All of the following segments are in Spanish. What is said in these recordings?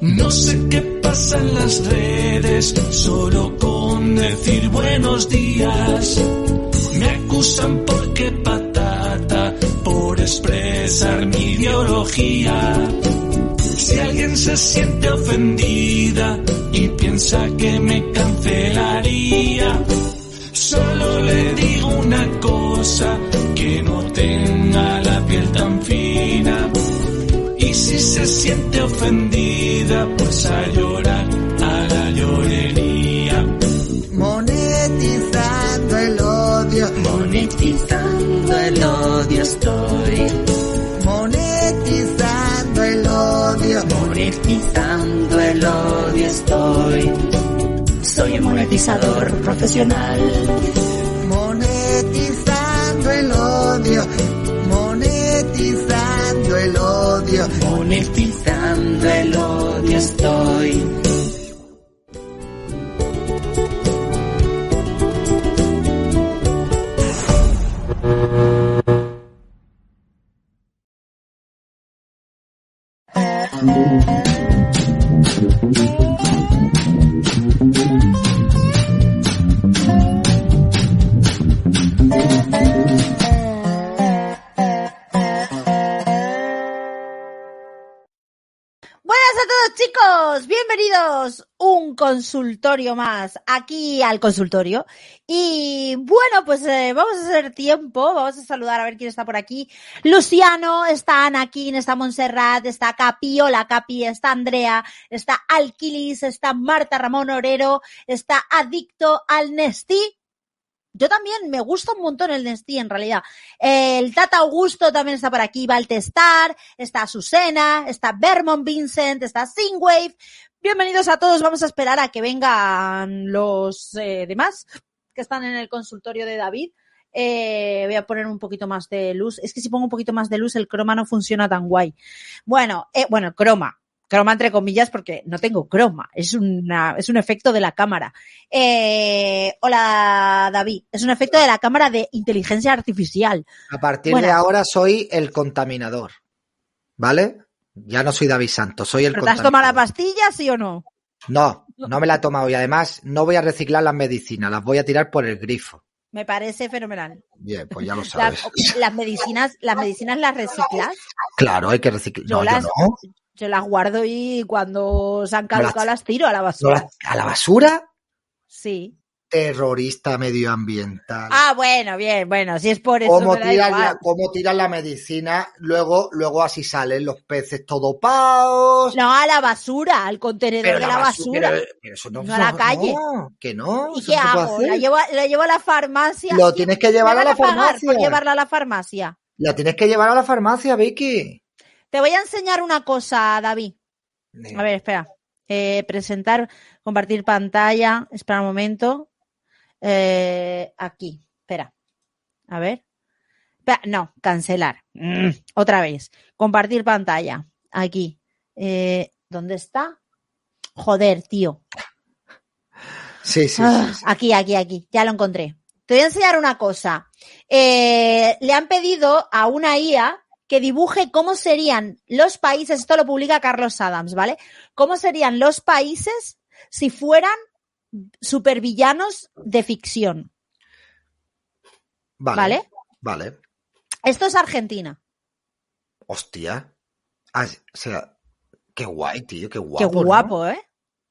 No sé qué pasa en las redes, solo con decir buenos días. Me acusan porque patata, por expresar mi ideología. Si alguien se siente ofendida y piensa que me cancelaría, solo le digo una cosa, se siente ofendida, pues a llorar a la llorería. Monetizando el odio, monetizando el odio estoy. Monetizando monetizando el odio estoy. Soy un monetizador profesional. Monetizando el odio estoy. Bienvenidos un consultorio más aquí al consultorio. Y bueno, pues eh, vamos a hacer tiempo, vamos a saludar a ver quién está por aquí. Luciano, está Anakin, está Montserrat, está Capi, hola Capi, está Andrea, está Alquilis, está Marta Ramón Orero, está Adicto al Nestí. Yo también me gusta un montón el Nestí en realidad. El Tata Augusto también está por aquí, Valtestar, está Susena, está Vermont Vincent, está Singwave. Bienvenidos a todos, vamos a esperar a que vengan los eh, demás que están en el consultorio de David. Eh, voy a poner un poquito más de luz. Es que si pongo un poquito más de luz, el croma no funciona tan guay. Bueno, eh, bueno, croma. Croma entre comillas porque no tengo croma. Es una, es un efecto de la cámara. Eh, hola, David. Es un efecto de la cámara de inteligencia artificial. A partir Bueno. de ahora soy el contaminador. ¿Vale? Ya no soy David Santos, soy el ¿Pero te has tomado la pastilla, sí o no? No, no me la he tomado y además no voy a reciclar las medicinas, las voy a tirar por el grifo. Me parece fenomenal. Bien, pues ya lo Las, sabes. las medicinas, las medicinas las reciclas. Claro, hay que reciclar. Yo No, yo las- no. Yo las guardo y cuando se han No las- caducado las tiro a la basura. ¿A la basura? Sí. Terrorista medioambiental. Ah, bueno, bien, bueno, si es por eso. cómo tiran, la, cómo tiran la medicina, luego, luego así salen los peces todo paos. No, a la basura, al contenedor de la basura. pero- pero eso no, No a la calle. no, que no. ¿Y qué hago? La llevo, a- la llevo a la farmacia. Lo tienes que llevar a la farmacia. llevarla a la farmacia. La tienes que llevar a la farmacia, Vicky. Te voy a enseñar una cosa, David. A ver, espera. Eh, presentar, compartir pantalla. Espera un momento. Eh, aquí, espera. A ver. Espera, no, cancelar. Mm, otra vez. Compartir pantalla. Aquí. Eh, ¿Dónde está? Joder, tío. Sí, sí, Ah, sí, sí. Aquí, aquí, aquí. Ya lo encontré. Te voy a enseñar una cosa. Eh, le han pedido a una IA que dibuje cómo serían los países, esto lo publica Carlos Adams, ¿vale? ¿Cómo serían los países si fueran supervillanos de ficción? Vale. ¿Vale? Vale. Esto es Argentina. Hostia. Ah, o sea, qué guay, tío, qué guapo. Qué ¿no? guapo, ¿eh?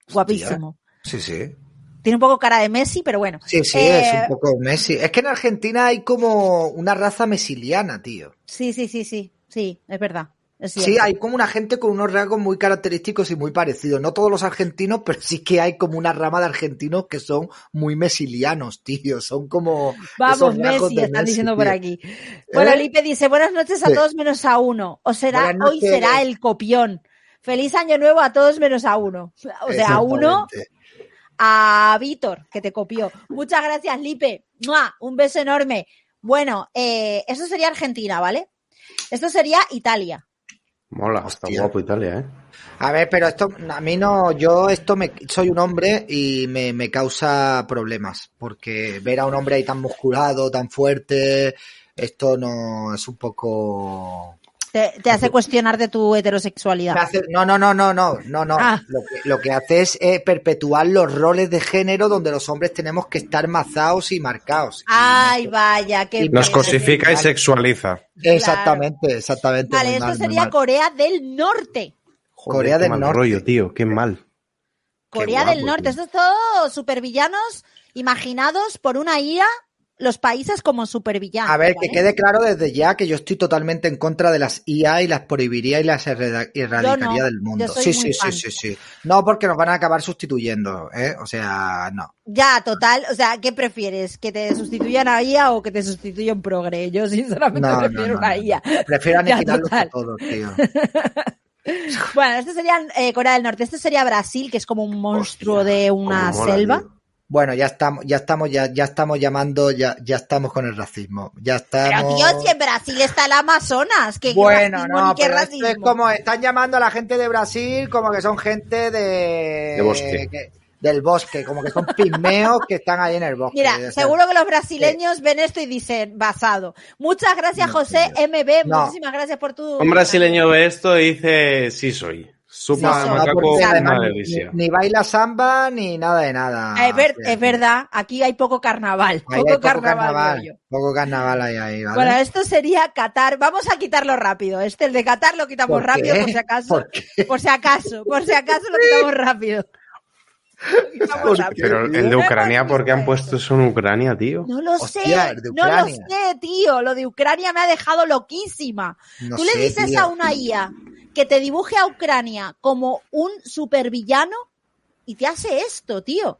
Hostia. Guapísimo. Sí, sí. Tiene un poco cara de Messi, pero bueno. Sí, sí, Eh, es un poco Messi. Es que en Argentina hay como una raza mesiliana, tío. Sí, sí, sí, sí. Sí, es verdad. Sí, hay como una gente con unos rasgos muy característicos y muy parecidos. No todos los argentinos, pero sí que hay como una rama de argentinos que son muy mesilianos, tío. Son como. Vamos, Messi, están Messi, diciendo por aquí. Bueno, ¿Eh? Lipe dice, buenas noches a Sí. todos menos a uno. O será, hoy será el copión. Feliz año nuevo a todos menos a uno. O sea, a uno, a Víctor, que te copió. Muchas gracias, Lipe. ¡Mua! Un beso enorme. Bueno, eh, eso sería Argentina, ¿vale? Esto sería Italia. Mola, está guapo Italia, ¿eh? A ver, pero esto, a mí no, yo esto me, soy un hombre y me, me causa problemas, porque ver a un hombre ahí tan musculado, tan fuerte, esto no es un poco... Te, te hace cuestionar de tu heterosexualidad. Hace- no, no, no, no, no, no, no. Ah. Lo, que, lo que hace es eh, perpetuar los roles de género donde los hombres tenemos que estar mazados y marcados. Y Ay, no- vaya, qué Y Nos pena. cosifica y sexualiza. Exactamente, exactamente. Vale, esto mal, sería. Corea del Norte. Joder, Corea qué del mal Norte. rollo, tío, qué mal. Qué Corea guapo, del Norte. tío. Esto es todo supervillanos imaginados por una IA, los países como supervillanos. A ver, ¿vale? que quede claro desde ya que yo estoy totalmente en contra de las IA y las prohibiría y las erradicaría no, del mundo. Sí, sí, sí, sí, sí. No, porque nos van a acabar sustituyendo, ¿eh? O sea, no. Ya, total. O sea, ¿qué prefieres? ¿Que te sustituyan a IA o que te sustituyan progre? Yo sinceramente No, prefiero no, una. IA. Prefiero aniquilarlos a todos, tío. Bueno, este sería eh, Corea del Norte. Este sería Brasil, que es como un monstruo de una mola, selva. Bueno, ya estamos, ya estamos, ya, ya estamos llamando, ya, ya estamos con el racismo. Ya Pero estamos. tío, si en Brasil está el Amazonas, que Bueno, racismo no, ni qué pero esto racismo. es como están llamando a la gente de Brasil como que son gente de, De bosque. que- del bosque, como que son pigmeos que están ahí en el bosque. Mira, O sea, seguro que los brasileños ven esto y dicen basado. Muchas gracias, No, José tío. MB. No. Muchísimas gracias por tu. Un brasileño ve esto y dice, sí soy. Supa Sí, macaco, además una ni, delicia. ni baila samba ni nada de nada. Ah, Es, ver- verdad, aquí hay poco carnaval. ahí hay poco, carnaval. Poco carnaval hay ahí, ¿vale? Bueno, esto sería Qatar. Vamos a quitarlo rápido. Este, el de Qatar, lo quitamos ¿Por rápido por si acaso. ¿Por si acaso, por si acaso lo quitamos rápido. Lo quitamos ¿Por rápido. Pero el de Ucrania, ¿por qué han puesto eso en Ucrania, tío? No lo Hostia, sé, no lo sé, tío. Lo de Ucrania me ha dejado loquísima. No Tú le dices tío. a una IA que te dibuje a Ucrania como un supervillano y te hace esto, tío.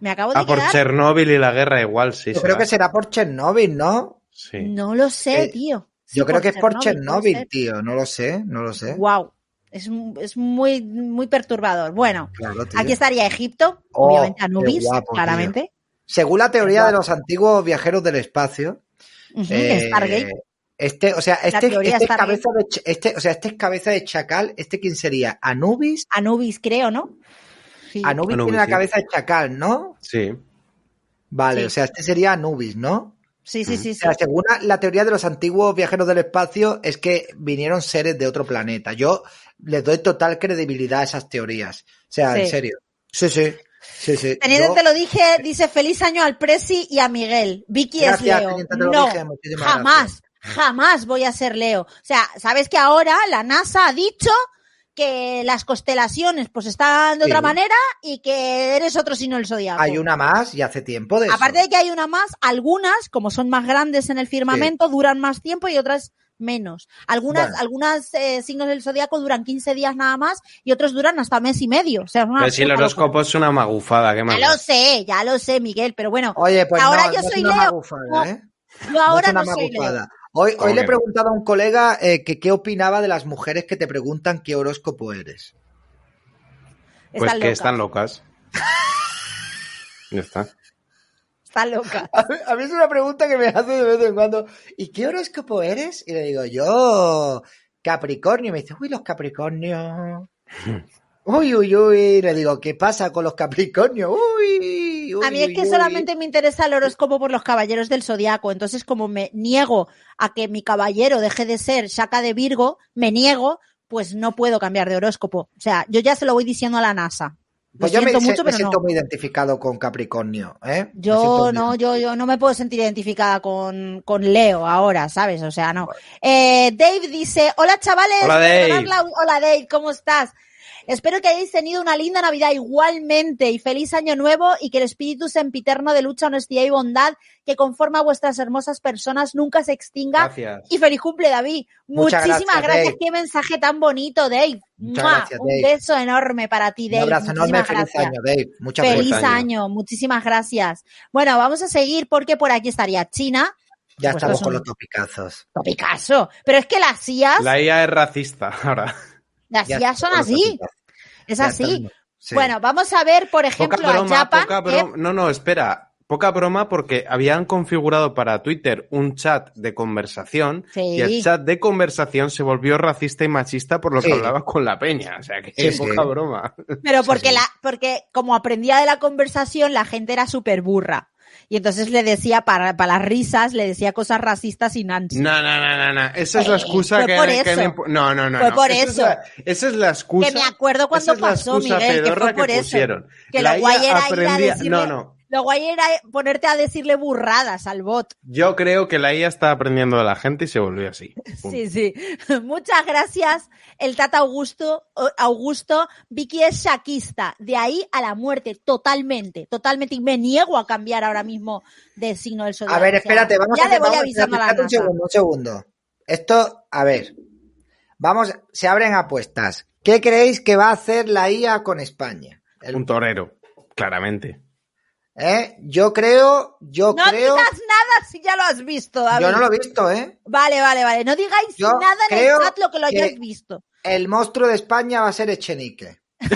Me acabo de Ah, por. Chernóbil y la guerra igual, sí. Yo creo que será por Chernóbil, ¿no? Sí. No lo sé, Eh, tío. Yo creo que es por Chernóbil, tío. No lo sé, no lo sé. Wow. Es, es muy, muy perturbador. Bueno, Claro, aquí estaría Egipto, Oh, obviamente Anubis, guapo, tío. claramente. Según la teoría de los antiguos viajeros del espacio, eh, Stargate. Este, o sea, este, este es cabeza de, este, o sea, este es cabeza de chacal, este quién sería? Anubis. Anubis, creo, ¿no? Sí. Anubis, Anubis, tiene la sí. cabeza de chacal, ¿no? Sí. Vale, Sí. o sea, este sería Anubis, ¿no? Sí, sí, sí. O sí. sea, según la- la teoría de los antiguos viajeros del espacio, es que vinieron seres de otro planeta. Yo les doy total credibilidad a esas teorías. O sea, en serio. Sí, sí. Sí, sí. Teniente, Yo- te lo dije, dice feliz año al Presi y a Miguel. Vicky Gracias, es Leo. Teniente, te lo no, dije, muchísimas jamás, jamás voy a ser Leo. O sea, sabes que ahora la NASA ha dicho que las constelaciones pues están de Sí. otra manera y que eres otro signo del zodiaco. Hay una más y hace tiempo de eso. Aparte de que hay una más, algunas, como son más grandes en el firmamento, duran más tiempo y otras menos. Algunas, Bueno. algunas eh, signos del zodiaco duran 15 días nada más y otros duran hasta mes y medio. O sea, Pero si el horóscopo es una magufada, ¿qué más? Ya lo sé, ya lo sé, Miguel, pero bueno, Oye, pues ahora no, yo no es soy una Leo. magufada, No, ¿eh? yo ahora no no, es una soy Leo. Hoy, ¿Cómo hoy le he preguntado a un colega eh, que qué opinaba de las mujeres que te preguntan qué horóscopo eres. Pues Están que locas, están locas. Ya está. están locas. A mí, a mí es una pregunta que me hace de vez en cuando. ¿Y qué horóscopo eres? Y le digo, yo, Capricornio. Y me dice, uy, los Capricornios. Uy, uy, uy. Le digo, ¿qué pasa con los Capricornios? Uy, uy. A mí es uy, que uy. solamente me interesa el horóscopo por los caballeros del zodiaco. Entonces, como me niego a que mi caballero deje de ser Shaka de Virgo, me niego, pues no puedo cambiar de horóscopo. O sea, yo ya se lo voy diciendo a la NASA. Lo Pues yo me, siento se- mucho, me pero siento no. muy identificado con Capricornio, ¿eh? Yo no, yo, yo no me puedo sentir identificada con, con Leo ahora, ¿sabes? O sea, no. Eh, Dave dice, hola chavales. Hola, Dave. Hola Dave, ¿cómo estás? Espero que hayáis tenido una linda Navidad igualmente y feliz año nuevo y que el espíritu sempiterno de lucha, honestidad y bondad que conforma vuestras hermosas personas nunca se extinga. Gracias. Y feliz cumple, David. Muchas Muchísimas gracias. Qué mensaje tan bonito, Dave. Un beso enorme para ti, Un Dave. abrazo enorme, feliz año, Dave. Muchas Feliz año. muchísimas gracias. Bueno, vamos a seguir porque por aquí estaría China. Ya Pues estamos con los topicazos. Picasso. Pero es que las IAS, La IA es racista ahora. Las Ya son así. Es así. Sí. Bueno, vamos a ver, por Poca ejemplo, a broma, Japan. poca broma. No, no, espera. Poca broma porque habían configurado para Twitter un chat de conversación Sí. y el chat de conversación se volvió racista y machista por lo que Sí. hablaba con la peña. O sea que poca broma. Pero porque la, porque como aprendía de la conversación, la gente era súper burra. Y entonces le decía, para, para las risas, le decía cosas racistas y nancy. No, no, no, no, no. Esa es la Eh, excusa fue que, por que impu- No, no, no. Fue no. por Esa es eso. la- esa es la excusa. Que me acuerdo cuando es la pasó, Miguel, que fue por eso. pusieron. Que La lo guay era ir a decirle- No, no. Lo guay era ponerte a decirle burradas al bot. Yo creo que la IA está aprendiendo de la gente y se volvió así. Punto. Sí, sí. Muchas gracias, el Tata Augusto. Augusto, Vicky es shaquista. De ahí a la muerte, totalmente, totalmente. Y me niego a cambiar ahora mismo de signo del zodiaco. A ver, espérate, vamos ya a le voy vamos- avisando a la un segundo, un segundo. Esto, a ver. Vamos, se abren apuestas. ¿Qué creéis que va a hacer la IA con España? El- Un torero, claramente. ¿Eh? Yo creo, yo No creo. digas nada si ya lo has visto, David. Yo no lo he visto, ¿eh? Vale, vale, vale. No digáis Yo nada en el chat lo que lo que- hayáis visto. El monstruo de España va a ser Echenique.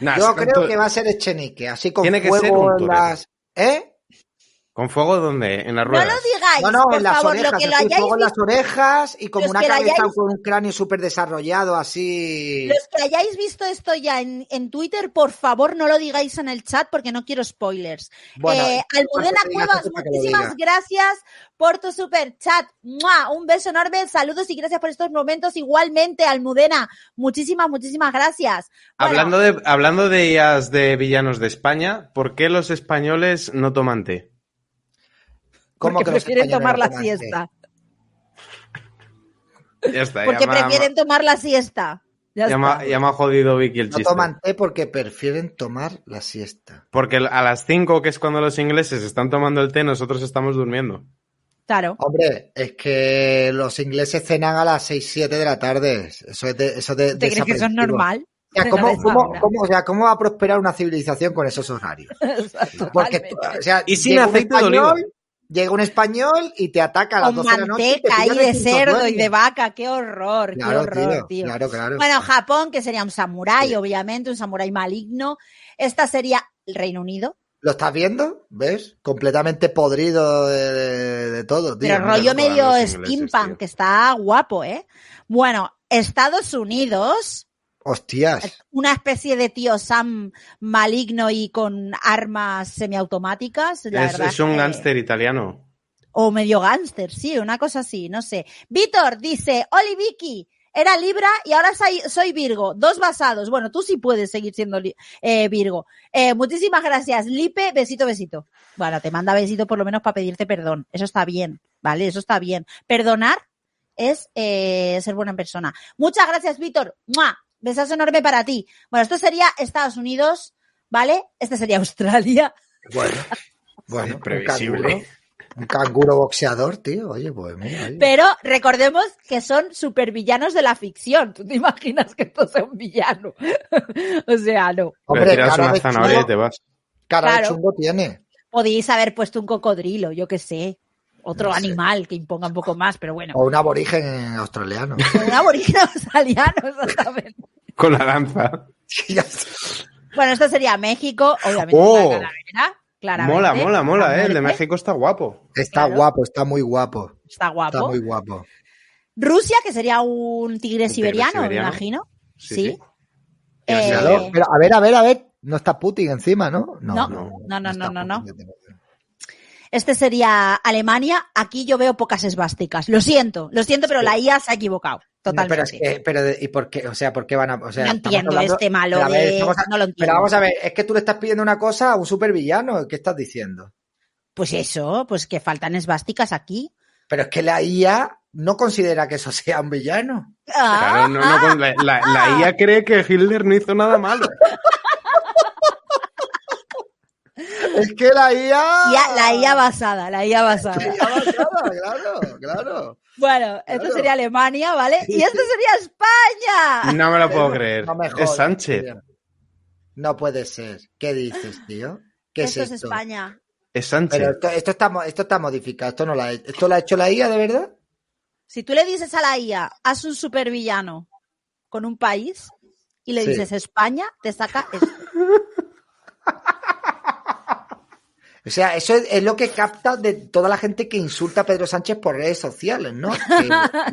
Nah, Yo creo que va a ser Echenique, así con Tiene que ser fuego un en las... ¿Eh? ¿Con fuego dónde? ¿En las No ruedas? lo digáis, No, no, por en las favor, orejas, lo que lo hayáis fuego en las orejas y como Los una cabeza hayáis- con un cráneo súper desarrollado, así... los que hayáis visto esto ya en, en Twitter, por favor no lo digáis en el chat porque no quiero spoilers. Bueno, eh, Almudena Cuevas, muchísimas gracias por tu super chat. ¡Mua! Un beso enorme, saludos y gracias por estos momentos. Igualmente, Almudena, muchísimas, muchísimas gracias. Bueno, Hablando de, hablando de IAs de villanos de España, ¿por qué los españoles no toman té? ¿Cómo porque prefieren tomar no la siesta. Ya está, Porque ya prefieren tomar la siesta. Ya ya me ha- está. ya me ha jodido Vicky el No chiste. toman té porque prefieren tomar la siesta. Porque a las 5, que es cuando los ingleses están tomando el té, nosotros estamos durmiendo. Claro. Hombre, es que los ingleses cenan a las 6, 7 de la tarde. Eso es de, eso de, ¿Te crees que eso es normal? O sea, ¿cómo, cómo- cómo- o sea, ¿cómo va a prosperar una civilización con esos horarios? Porque, o sea, Y sin aceite de oliva. Llega un español y te ataca a las Con 12 de la noche. manteca y pilla de cerdo y de vaca, qué horror, Claro, qué horror, tío, tío. claro, claro. Bueno, Japón, que sería un samurái, Sí. obviamente, un samurái maligno. Esta sería el Reino Unido. ¿Lo estás viendo? ¿Ves? Completamente podrido de, de- de todo, tío. Pero rollo medio steampunk, que está guapo, ¿eh? Bueno, Estados Unidos, Hostias. una especie de tío Sam maligno y con armas semiautomáticas. La Es, verdad es un que- gángster italiano. O medio gángster, sí, una cosa así, no sé. Víctor dice, Oli Vicky, era Libra y ahora soy, Virgo, dos basados. Bueno, tú sí puedes seguir siendo eh, Virgo. Eh, muchísimas gracias, Lipe, besito, besito. Bueno, te manda besito por lo menos para pedirte perdón. Eso está bien, ¿vale? Eso está bien. Perdonar es eh, ser buena persona. Muchas gracias, Víctor. ¡Mua! Besazo enorme para ti. Bueno, esto sería Estados Unidos, ¿vale? Este sería Australia. Bueno, bueno, un Previsible. canguro, un canguro boxeador, tío. Oye, pues mira. ahí. Pero recordemos que son supervillanos de la ficción. ¿Tú te imaginas que esto sea un villano? o sea, no. Hombre, tiras cara una de zanahoria y chungo, te vas. cara de Claro. chungo tiene. Podéis haber puesto un cocodrilo, yo qué sé. Otro No sé. animal que imponga un poco más, pero bueno. O un aborigen australiano. Un aborigen australiano, exactamente. Con la está. Bueno, esto sería México, obviamente. Oh. una calavera, claramente. Mola, mola, mola, A ¿eh? El de. México está guapo. Está Claro. guapo, está muy guapo. Está guapo. Está muy guapo. Rusia, que sería un tigre tigre siberiano, me imagino. Sí, Sí. sí. Eh, pero a ver, a ver, a ver. No está Putin encima, ¿no? No, no, no, no, no, Putin. Este sería Alemania. Aquí yo veo pocas esvásticas. Lo siento, lo siento, pero la IA se ha equivocado. No, Totalmente. pero es que, pero de- ¿y por qué? O sea, ¿por qué van a, o sea, no entiendo hablando- este malo pero a ver, de... estamos a- No lo entiendo. Pero vamos a ver, es que tú le estás pidiendo una cosa a un supervillano, ¿qué estás diciendo? Pues eso, pues que faltan esvásticas aquí. Pero es que la IA no considera que eso sea un villano. Ah, Claro, no, no, con la, la- la IA cree que Hitler no hizo nada malo. Es que la IA. ya, la IA basada, la IA basada. La IA basada, claro, claro. Bueno, esto Claro. sería Alemania, ¿vale? Y esto sería España. No me lo puedo creer. No me es Sánchez. tío. No puede ser. ¿Qué dices, tío? ¿Qué Esto es es esto? España. Es Sánchez. Pero esto, esto está, esto está modificado. Esto no lo ha, ¿Esto lo ha hecho la IA, de verdad? Si tú le dices a la IA, haz un supervillano con un país y le Sí. dices España, te saca esto. O sea, eso es, es lo que capta de toda la gente que insulta a Pedro Sánchez por redes sociales, ¿no? Que-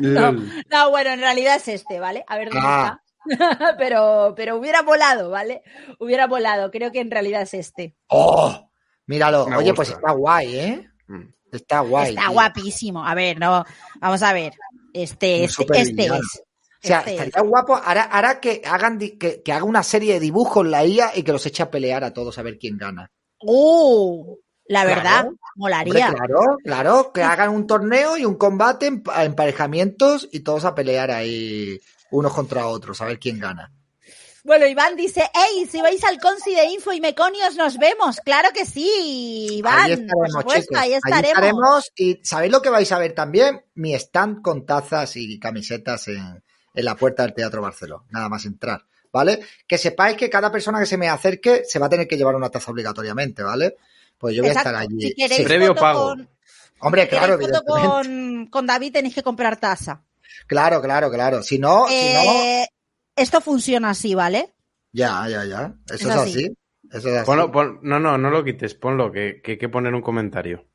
No, bueno, en realidad es este, ¿vale? A ver dónde Ah. está. pero, pero hubiera volado, ¿vale? Hubiera volado. Creo que en realidad es este. ¡Oh! Míralo. Me Oye, gusta. pues está guay, ¿eh? Mm. Está guay. está tío. guapísimo. A ver, no. Vamos a ver. Este, este, este es. O sea, Este estaría guapo. Ahora, ahora que hagan que, que haga una serie de dibujos la IA y que los eche a pelear a todos a ver quién gana. ¡Uh! La Claro. verdad, Hombre, molaría. claro, claro, que hagan un torneo y un combate emparejamientos y todos a pelear ahí unos contra otros, a ver quién gana. Bueno, Iván dice, hey, si vais al Consi de Info y Meconios nos vemos. Claro que sí, Iván. ahí estaremos, por supuesto, chicos. ahí estaremos. Y ¿sabéis lo que vais a ver también? Mi stand con tazas y camisetas en, en la puerta del Teatro Barceló. Nada más entrar, ¿vale? Que sepáis que cada persona que se me acerque se va a tener que llevar una taza obligatoriamente, ¿vale? Pues yo voy Exacto. a estar allí. Si queréis Sí. Previo foto pago. con- Hombre, si claro, foto con, con David tenéis que comprar taza. Claro, claro, claro. Si no, si no, Eh, Esto funciona así, ¿vale? ya, ya, ya. Eso Es es, así. así. Eso es así. Ponlo, pon- no, no, no lo quites, ponlo, que, que hay que poner un comentario.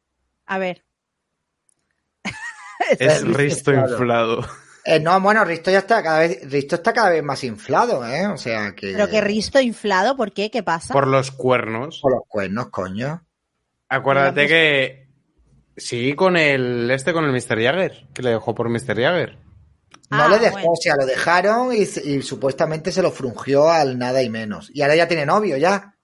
A ver. Es Risto inflado. Eh, no, bueno, Risto ya está cada vez, Risto está cada vez más inflado, ¿eh? O sea que. Pero que Risto inflado, ¿por qué? ¿Qué pasa? Por los cuernos. Por los cuernos, coño. Acuérdate que. Sí, con el. Este, con el Mr. Jagger. Que le dejó por Mr. Jagger. No Ah, le dejó, bueno. o sea, lo dejaron y, y supuestamente se lo frungió al nada y menos. Y ahora ya tiene novio, ya.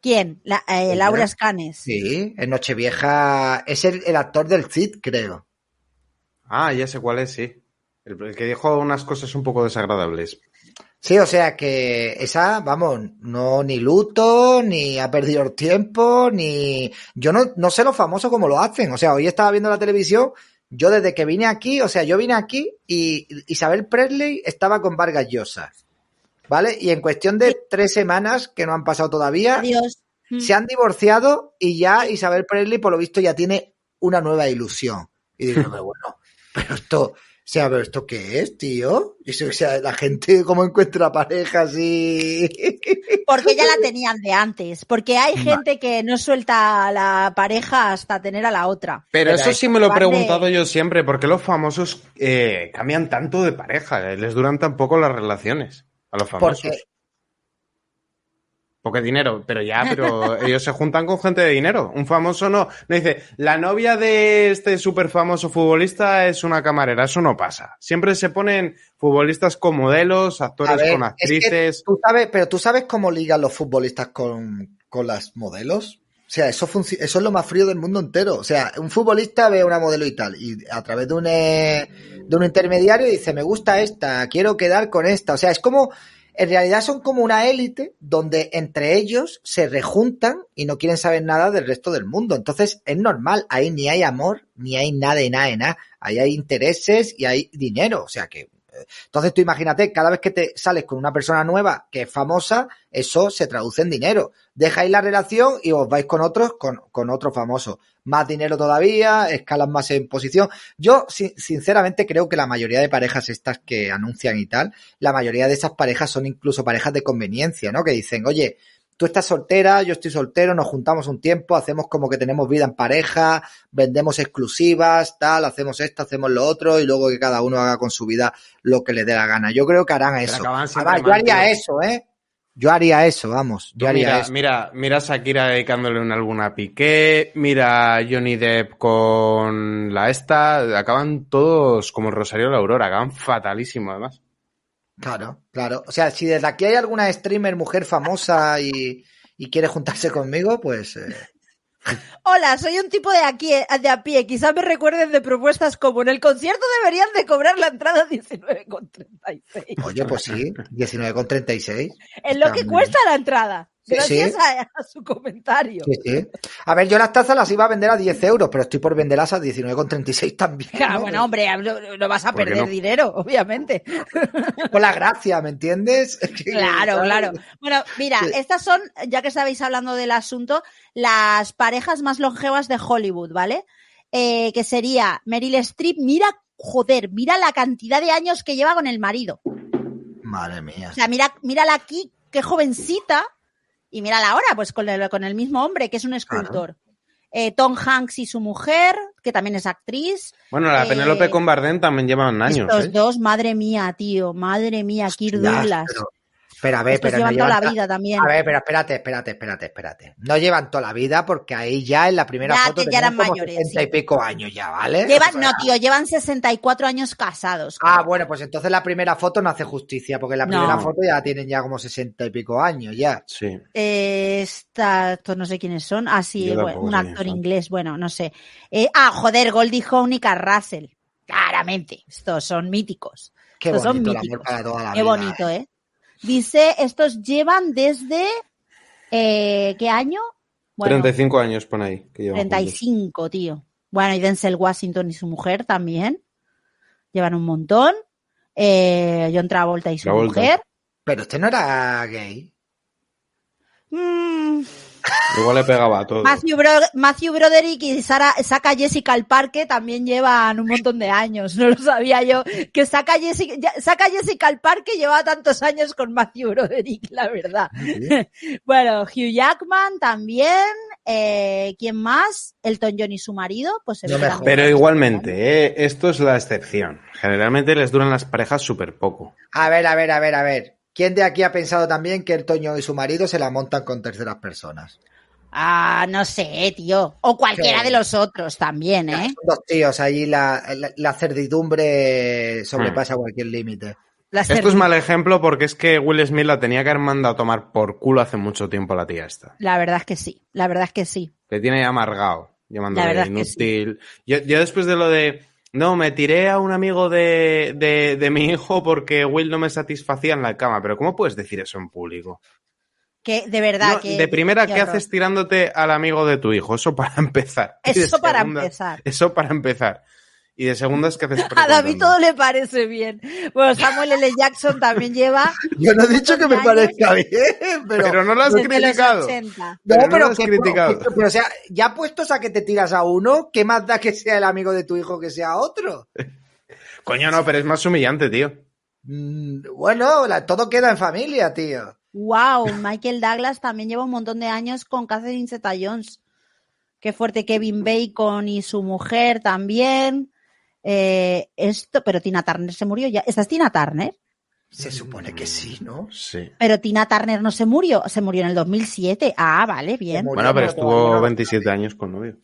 ¿Quién? La- eh. Laura Escanes. Sí, en Nochevieja. Es el, el actor del Cid, creo. Ah, ya sé cuál es, sí. El, el que dijo unas cosas un poco desagradables. Sí, o sea que esa, vamos, no ni luto, ni ha perdido el tiempo, ni... Yo no, no sé lo famoso como lo hacen. O sea, hoy estaba viendo la televisión, yo desde que vine aquí, o sea, yo vine aquí y Isabel Presley estaba con Vargas Llosa. ¿Vale? Y en cuestión de tres semanas, que no han pasado todavía, Adiós. Mm. se han divorciado y ya Isabel Presley, por lo visto, ya tiene una nueva ilusión. Y digo, pero bueno, pero esto, sea, pero esto qué es, tío? Y eso, o sea, la gente cómo encuentra parejas y... Porque ya la tenían de antes. Porque hay gente que no suelta a la pareja hasta tener a la otra. Pero Pero eso sí me lo he preguntado yo siempre. ¿Por qué los famosos eh, cambian tanto de pareja? Eh, Les duran tan poco las relaciones a los famosos. Porque, Porque dinero, pero ya, pero ellos se juntan con gente de dinero. Un famoso no. No dice, la novia de este súper famoso futbolista es una camarera. Eso no pasa. Siempre se ponen futbolistas con modelos, actores ver, con es que actrices. tú sabes, pero tú sabes cómo ligan los futbolistas con, con las modelos. O sea, eso, eso es lo más frío del mundo entero. O sea, un futbolista ve a una modelo y tal, y a través de un, eh, de un intermediario dice, me gusta esta, quiero quedar con esta. O sea, es como, en realidad son como una élite donde entre ellos se rejuntan y no quieren saber nada del resto del mundo. Entonces, es normal, ahí ni hay amor, ni hay nada de nada nada. Ahí hay intereses y hay dinero. O sea que entonces tú imagínate, cada vez que te sales con una persona nueva que es famosa, eso se traduce en dinero. Dejáis la relación y os vais con otros, con, con otro famoso. Más dinero todavía, escalas más en posición. Yo, si- sinceramente, creo que la mayoría de parejas estas que anuncian y tal, la mayoría de esas parejas son incluso parejas de conveniencia, ¿no? Que dicen, oye, tú estás soltera, yo estoy soltero, nos juntamos un tiempo, hacemos como que tenemos vida en pareja, vendemos exclusivas, tal, hacemos esto, hacemos lo otro y luego que cada uno haga con su vida lo que le dé la gana. Yo creo que harán eso. Además, yo haría eso, ¿eh? Yo haría eso, vamos. Yo haría mira, eso. mira, mira a Shakira dedicándole un álbum a Piqué, mira a Johnny Depp con la esta, acaban todos como el Rosario de la Aurora, acaban fatalísimo además. Claro, claro. O sea, si desde aquí hay alguna streamer mujer famosa y, y quiere juntarse conmigo, pues eh, Hola, soy un tipo de aquí, de a pie. Quizá me recuerden de propuestas como en el concierto deberían de cobrar la entrada 19,36. oye, pues sí, 19,36. Es lo que cuesta la entrada. Sí, Gracias sí. A, a su comentario. Sí, sí. A ver, yo las tazas las iba a vender a 10 euros, pero estoy por venderlas a 19,36 también. Ah, ¿no? bueno, hombre, no, no vas a ¿Por qué perder no? dinero, obviamente. Con la gracia, ¿me entiendes? Claro, claro. Bueno, mira, Sí. estas son, ya que estabais hablando del asunto, las parejas más longevas de Hollywood, ¿vale? Eh, que sería Meryl Streep, mira, joder, mira la cantidad de años que lleva con el marido. Madre mía. O sea, mira, mírala aquí, qué jovencita, y mírala ahora, pues con el, con el mismo hombre, que es un escultor. Eh, Tom Hanks y su mujer, que también es actriz. Bueno, la Eh, Penélope con Bardem también llevan años, Estos ¿eh? dos, madre mía, tío, madre mía, Kirk Douglas. pero, pero a ver, Estos pero no llevan toda llevan la vida también. A ver, pero espérate, espérate, espérate, espérate. No llevan toda la vida porque ahí ya en la primera Ya, foto ya eran como mayores, 60 y sí. pico años ya, ¿vale? Llevan, O sea, no, tío, llevan 64 años casados. Ah, bueno, pues entonces la primera foto no hace justicia, porque en la No. primera foto ya tienen ya como 60 y pico años ya. Sí. Eh, esta, estos no sé quiénes son. Ah, sí, bueno, tampoco un actor inglés, bueno, no sé. Eh, ah, joder, Goldie Hawn y Russell. Claramente, estos son míticos. Qué estos bonito son míticos. para toda la Qué vida. bonito, ¿eh? Dice, estos llevan desde, eh, ¿qué año? Bueno, 35 años pone ahí. Que llevan juntos. 35, tío. Bueno, y Denzel Washington y su mujer también. Llevan un montón. Eh, John Travolta y su Travolta. mujer. Pero este no era gay. Mm, Igual le pegaba a todo. Matthew, Bro- Matthew Broderick y Sara, saca Jessica al parque también llevan un montón de años. No lo sabía yo. Que saca Jessica, saca Jessica al parque lleva tantos años con Matthew Broderick, la verdad. bueno, Hugh Jackman también. Eh, ¿Quién más? Elton John y su marido. Pues se No. Pero igualmente, ¿eh? esto es la excepción. Generalmente les duran las parejas súper poco. A ver, a ver, a ver, a ver. ¿Quién de aquí ha pensado también que el Toño y su marido se la montan con terceras personas? Ah, no sé, tío. O cualquiera Sí. de los otros también, ¿eh? Son dos tíos, ahí la, la, la certidumbre sobrepasa cualquier límite. Esto es mal ejemplo porque es que Will Smith la tenía que haber mandado a tomar por culo hace mucho tiempo a la tía esta. La verdad es que sí. La verdad es que sí. Le tiene amargado, La llamándole verdad es que inútil. yo, yo después de lo de, no, me tiré a un amigo de, de, de mi hijo porque Will no me satisfacía en la cama. Pero ¿cómo puedes decir eso en público? Que de verdad No, que. de primera, qué ¿qué horror. hace tirándote al amigo de tu hijo? Eso para empezar. Eso para empezar. Eso para empezar. Y de segunda es que haces A David todo le parece bien. Bueno, Samuel L. Jackson también lleva. Yo no he dicho que me años parezca bien, pero... Pero no lo has criticado. 80. No, Pero no lo has que- criticado. pero, o sea, ya puestos a que te tiras a uno, ¿qué más da que sea el amigo de tu hijo que sea otro? Coño, no, pero es más humillante, tío. Mm, bueno, la- todo queda en familia, tío. Wow, Michael Douglas también lleva un montón de años con Catherine Zeta Jones. Qué fuerte Kevin Bacon y su mujer también. Eh, esto, pero Tina Turner se murió ya. ¿Esta es Tina Turner? Se supone que sí, ¿no? Sí. Pero Tina Turner no se murió, se murió en el 2007. Ah, vale, bien. Bueno, pero estuvo todavía no. 27 años con novio.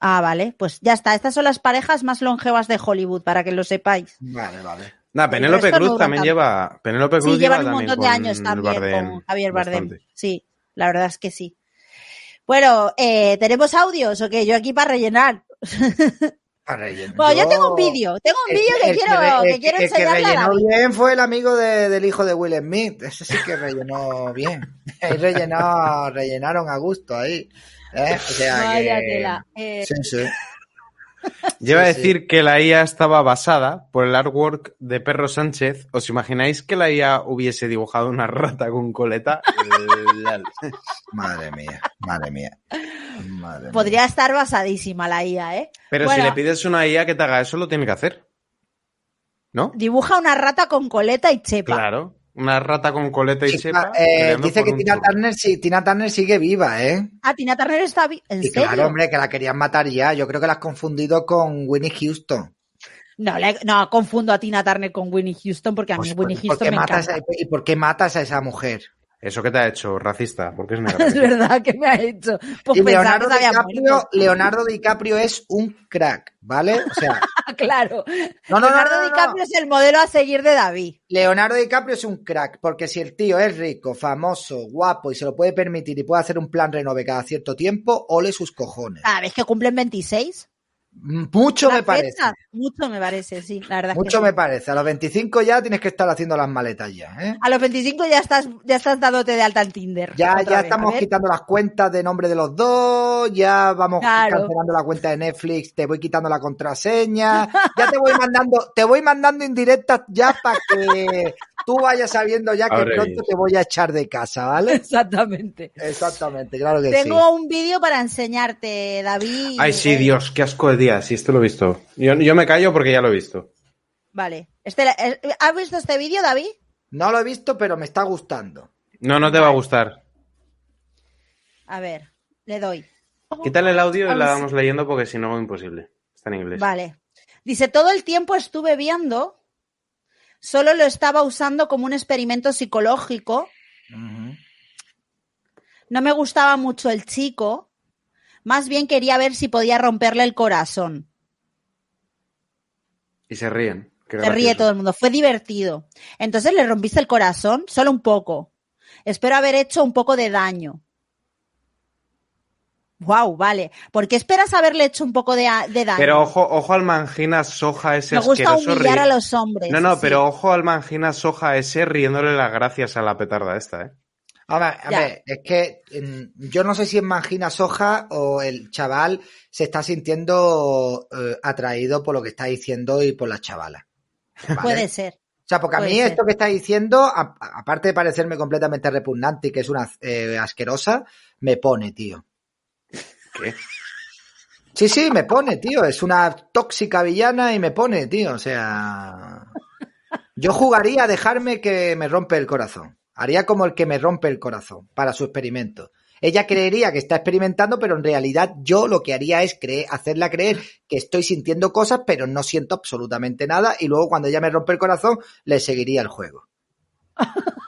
Ah, vale, pues ya está. Estas son las parejas más longevas de Hollywood, para que lo sepáis. Vale, vale. Nah, Penélope Cruz no también tanto. lleva. Penélope Cruz Sí, lleva llevan un también montón de años también Bardem con Javier Bardem. bastante. Sí, la verdad es que sí. Bueno, eh, ¿tenemos audios o qué? Yo aquí para rellenar. Bueno, yo tengo un vídeo, tengo un vídeo que quiero, que el quiero el que rellenó bien fue el amigo de- del hijo de Will Smith. Ese sí que rellenó bien. Ahí rellenó, rellenaron a gusto ahí. ¿eh? O sea Vaya que- tela. Eh, Sí, sí. Lleva a decir que la IA estaba basada por el artwork de Perro Sánchez. ¿Os imagináis que la IA hubiese dibujado una rata con coleta? Madre mía, madre mía. Madre mía. Podría estar basadísima la IA, ¿eh? Pero Bueno. si le pides una IA que te haga eso, lo tiene que hacer. ¿No? Dibuja una rata con coleta y chepa. Claro. Una rata con coleta y Chica, sepa. eh, dice que Tina. Turner, sí, Tina Turner sigue viva, ¿eh? Ah, Tina Turner está vi- ¿En Y serio? claro, hombre, que la querían matar ya. Yo creo que la has confundido con Winnie Houston. No, le- no, confundo a Tina Turner con Winnie Houston porque a mí Pues, Winnie ¿por- por Houston me matas encanta. a- ¿Y por qué matas a esa mujer? Eso que te ha hecho, racista, porque es. Es verdad que me ha hecho. Pues Y Leonardo que DiCaprio. Leonardo DiCaprio es un crack, ¿vale? O sea, claro. no, no, no, Leonardo no, no. DiCaprio es el modelo a seguir de David. Leonardo DiCaprio es un crack, porque si el tío es rico, famoso, guapo y se lo puede permitir y puede hacer un plan renove cada cierto tiempo, ole sus cojones. Cada vez que cumplen 26. Mucho la me parece. fecha, Mucho me parece, sí, la verdad. es que Mucho sí. me parece. A los 25 ya tienes que estar haciendo las maletas ya, ¿eh? A los 25 ya estás, ya estás dándote de alta en Tinder. Ya, ya vez, estamos quitando las cuentas de nombre de los dos, ya vamos Claro. cancelando la cuenta de Netflix, te voy quitando la contraseña, ya te voy mandando, te voy mandando indirectas ya para que tú vayas sabiendo ya que pronto bien. te voy a echar de casa, ¿vale? Exactamente. Exactamente, claro que Tengo un vídeo para enseñarte, David. Ay, sí, Eh, Dios, qué asco de día. Sí, este lo he visto. Yo, yo me callo porque ya lo he visto. Vale. Este, eh, ¿Has visto este vídeo, David? No lo he visto, pero me está gustando. No, no te va a gustar. A ver, le doy. Quítale el audio y la Vamos. vamos leyendo porque si no, imposible. Está en inglés. Vale. Dice, todo el tiempo estuve viendo, solo lo estaba usando como un experimento psicológico. No me gustaba mucho el chico, más bien quería ver si podía romperle el corazón. Y se ríen. Qué Se ríe todo el mundo, fue divertido. Entonces le rompiste el corazón, solo un poco. Espero haber hecho un poco de daño. Wow, vale. ¿Por qué esperas haberle hecho un poco de, daño? Pero ojo, ojo al mangina soja ese Me gusta humillar a los hombres. No, no, sí. pero ojo al mangina soja ese riéndole las gracias a la petarda esta, ¿eh? A ver, a ver, es que mm, yo no sé si es Mangina Soja o el chaval se está sintiendo eh, atraído por lo que está diciendo y por la chavala. ¿vale? Puede ser. sea, porque a Puede mí ser. esto que está diciendo, a- a- aparte de parecerme completamente repugnante y que es una eh, asquerosa, me pone, tío. ¿Qué? Sí, sí, me pone, tío. Es una tóxica villana y me pone, tío. O sea. Yo jugaría a dejarme que me rompe el corazón. Haría como el que me rompe el corazón para su experimento. Ella creería que está experimentando, pero en realidad yo lo que haría es creer, hacerla creer que estoy sintiendo cosas, pero no siento absolutamente nada. Y luego cuando ella me rompe el corazón, le seguiría el juego.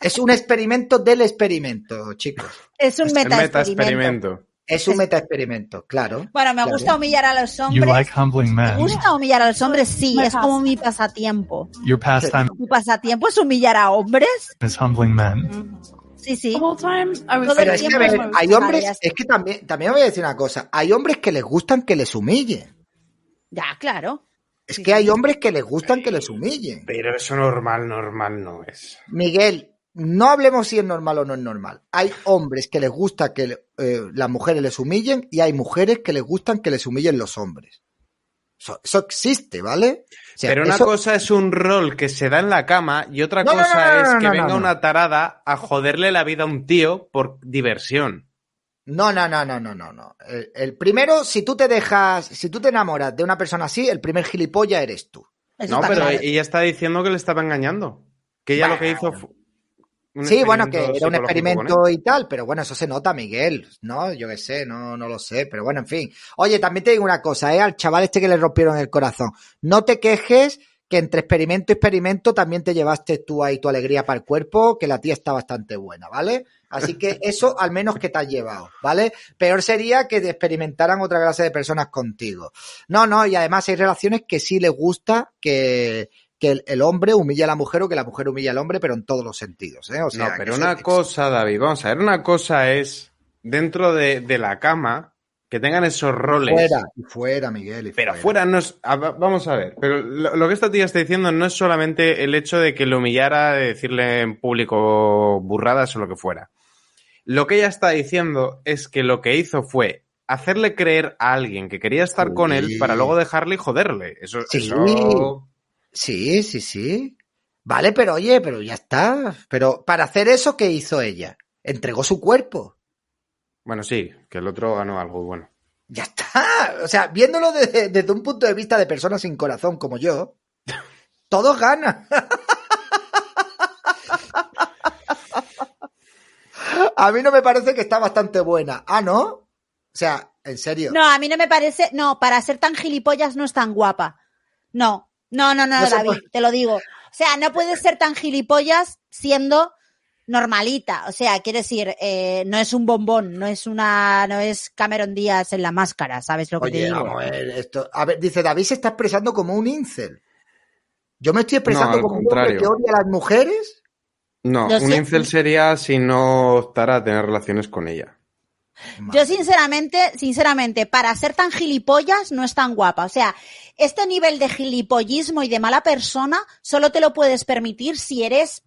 Es un experimento del experimento, chicos. Es un meta meta-experimento. Es un meta experimento, claro. Bueno, me Claro. gusta humillar a los You hombres. like humbling Me gusta humillar a los hombres, sí, es como mi pasatiempo. Your pastime ¿Tu pasatiempo es humillar a hombres? is humbling men. Sí, sí. Pero es que, a tiempo ver, es- hay hombres, es que también, también voy a decir una cosa, hay hombres que les gustan que les humillen. Ya, claro. Es que hay hombres que les gustan que les humillen. Pero eso normal, normal no es. Miguel, no hablemos si es normal o no es normal. Hay hombres que les gusta que eh, las mujeres les humillen y hay mujeres que les gustan que les humillen los hombres. Eso, eso existe, ¿vale? O sea, Pero una eso- cosa es un rol que se da en la cama y otra No, cosa no, no, es que no, venga no. una tarada a joderle la vida a un tío por diversión. No, no, no, no, no, no, no. El, el primero, si tú te dejas, si tú te enamoras de una persona así, el primer gilipollas eres tú. Eso no, pero claro. ella está diciendo que le estaba engañando. Que ella lo que hizo fue. Un Sí, bueno, que era un experimento y tal, pero bueno, eso se nota, Miguel, ¿no? Yo qué sé, no, no lo sé, pero bueno, en fin. Oye, también te digo una cosa, ¿eh? Al chaval este que le rompieron el corazón. No te quejes que entre experimento y experimento también te llevaste tú ahí tu alegría para el cuerpo, que la tía está bastante buena, ¿vale? Así que eso al menos que te has llevado, ¿vale? Peor sería que te experimentaran otra clase de personas contigo. No, no, y además hay relaciones que sí les gusta que, que el, el hombre humille a la mujer o que la mujer humille al hombre, pero en todos los sentidos, ¿eh? O sea, no, pero una cosa, David, vamos a ver, una cosa es dentro de, de la cama que tengan esos roles. Fuera, y fuera, Miguel. y Pero fuera no es. Vamos a ver. Pero lo, lo que esta tía está diciendo no es solamente el hecho de que lo humillara, de decirle en público burradas o lo que fuera. Lo que ella está diciendo es que lo que hizo fue hacerle creer a alguien que quería estar con él para luego dejarle y joderle. Eso, Sí. eso- Sí, sí, sí. Vale, pero oye, pero ya está. Pero para hacer eso, ¿qué hizo ella? Entregó su cuerpo. Bueno, sí, que el otro ganó algo bueno. Ya está. O sea, viéndolo desde, desde un punto de vista de personas sin corazón como yo, todos ganan. A mí no me parece que está bastante buena. Ah, ¿no? O sea, en serio. No, a mí no me parece. No, para ser tan gilipollas no es tan guapa. No, no, no, no, No David, puede- te lo digo. O sea, no puedes ser tan gilipollas siendo normalita. O sea, quiero decir, eh, no es un bombón, no es una, no es Cameron Díaz en la máscara, ¿sabes lo que te Oye, digo? vamos a ver, esto. A ver, dice David se está expresando como un incel. Yo me estoy expresando No, como un hombre que odia a las mujeres. No, Lo un siento. incel sería si no optara a tener relaciones con ella. Yo sinceramente, sinceramente, para ser tan gilipollas no es tan guapa. O sea, este nivel de gilipollismo y de mala persona solo te lo puedes permitir si eres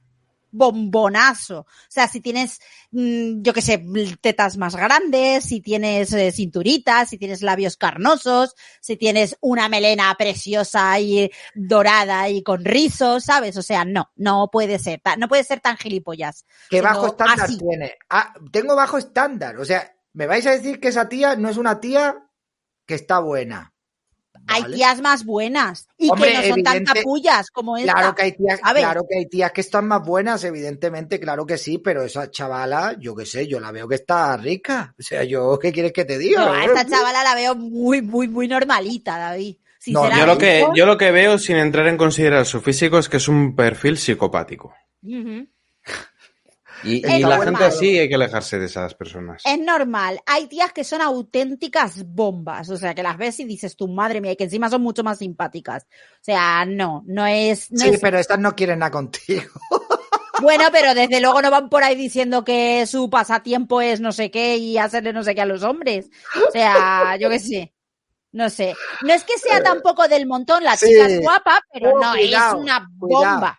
bombonazo. O sea, si tienes, mm, yo qué sé, tetas más grandes, si tienes eh, cinturitas, si tienes labios carnosos, si tienes una melena preciosa y dorada y con rizos, ¿sabes? O sea, no, no puede ser, no puede ser tan gilipollas. ¿Qué bajo estándar así. tiene? Ah, tengo bajo estándar. O sea, me vais a decir que esa tía no es una tía que está buena. Hay tías más buenas y Hombre, que no son tan capullas como esta. Claro que hay tías, claro que hay tías que están más buenas, evidentemente, claro que sí, pero esa chavala, yo qué sé, yo la veo que está rica. O sea, yo, ¿qué quieres que te diga? No, a esta chavala la veo muy, muy, muy normalita, David. No, Yo lo, que, yo lo que veo, sin entrar en considerar su físico, es que es un perfil psicopático. Y, la normal. gente así hay que alejarse de esas personas. Es normal. Hay tías que son auténticas bombas. O sea, que las ves y dices, tu madre mía, y que encima son mucho más simpáticas. O sea, no, no es. no Sí, es- pero estas no quieren nada contigo. Bueno, pero desde luego no van por ahí diciendo que su pasatiempo es no sé qué y hacerle no sé qué a los hombres. O sea, yo qué sé. No sé. No es que sea tampoco del montón, la Sí. chica es guapa, pero Oh, no, cuidado, es una bomba. Cuidado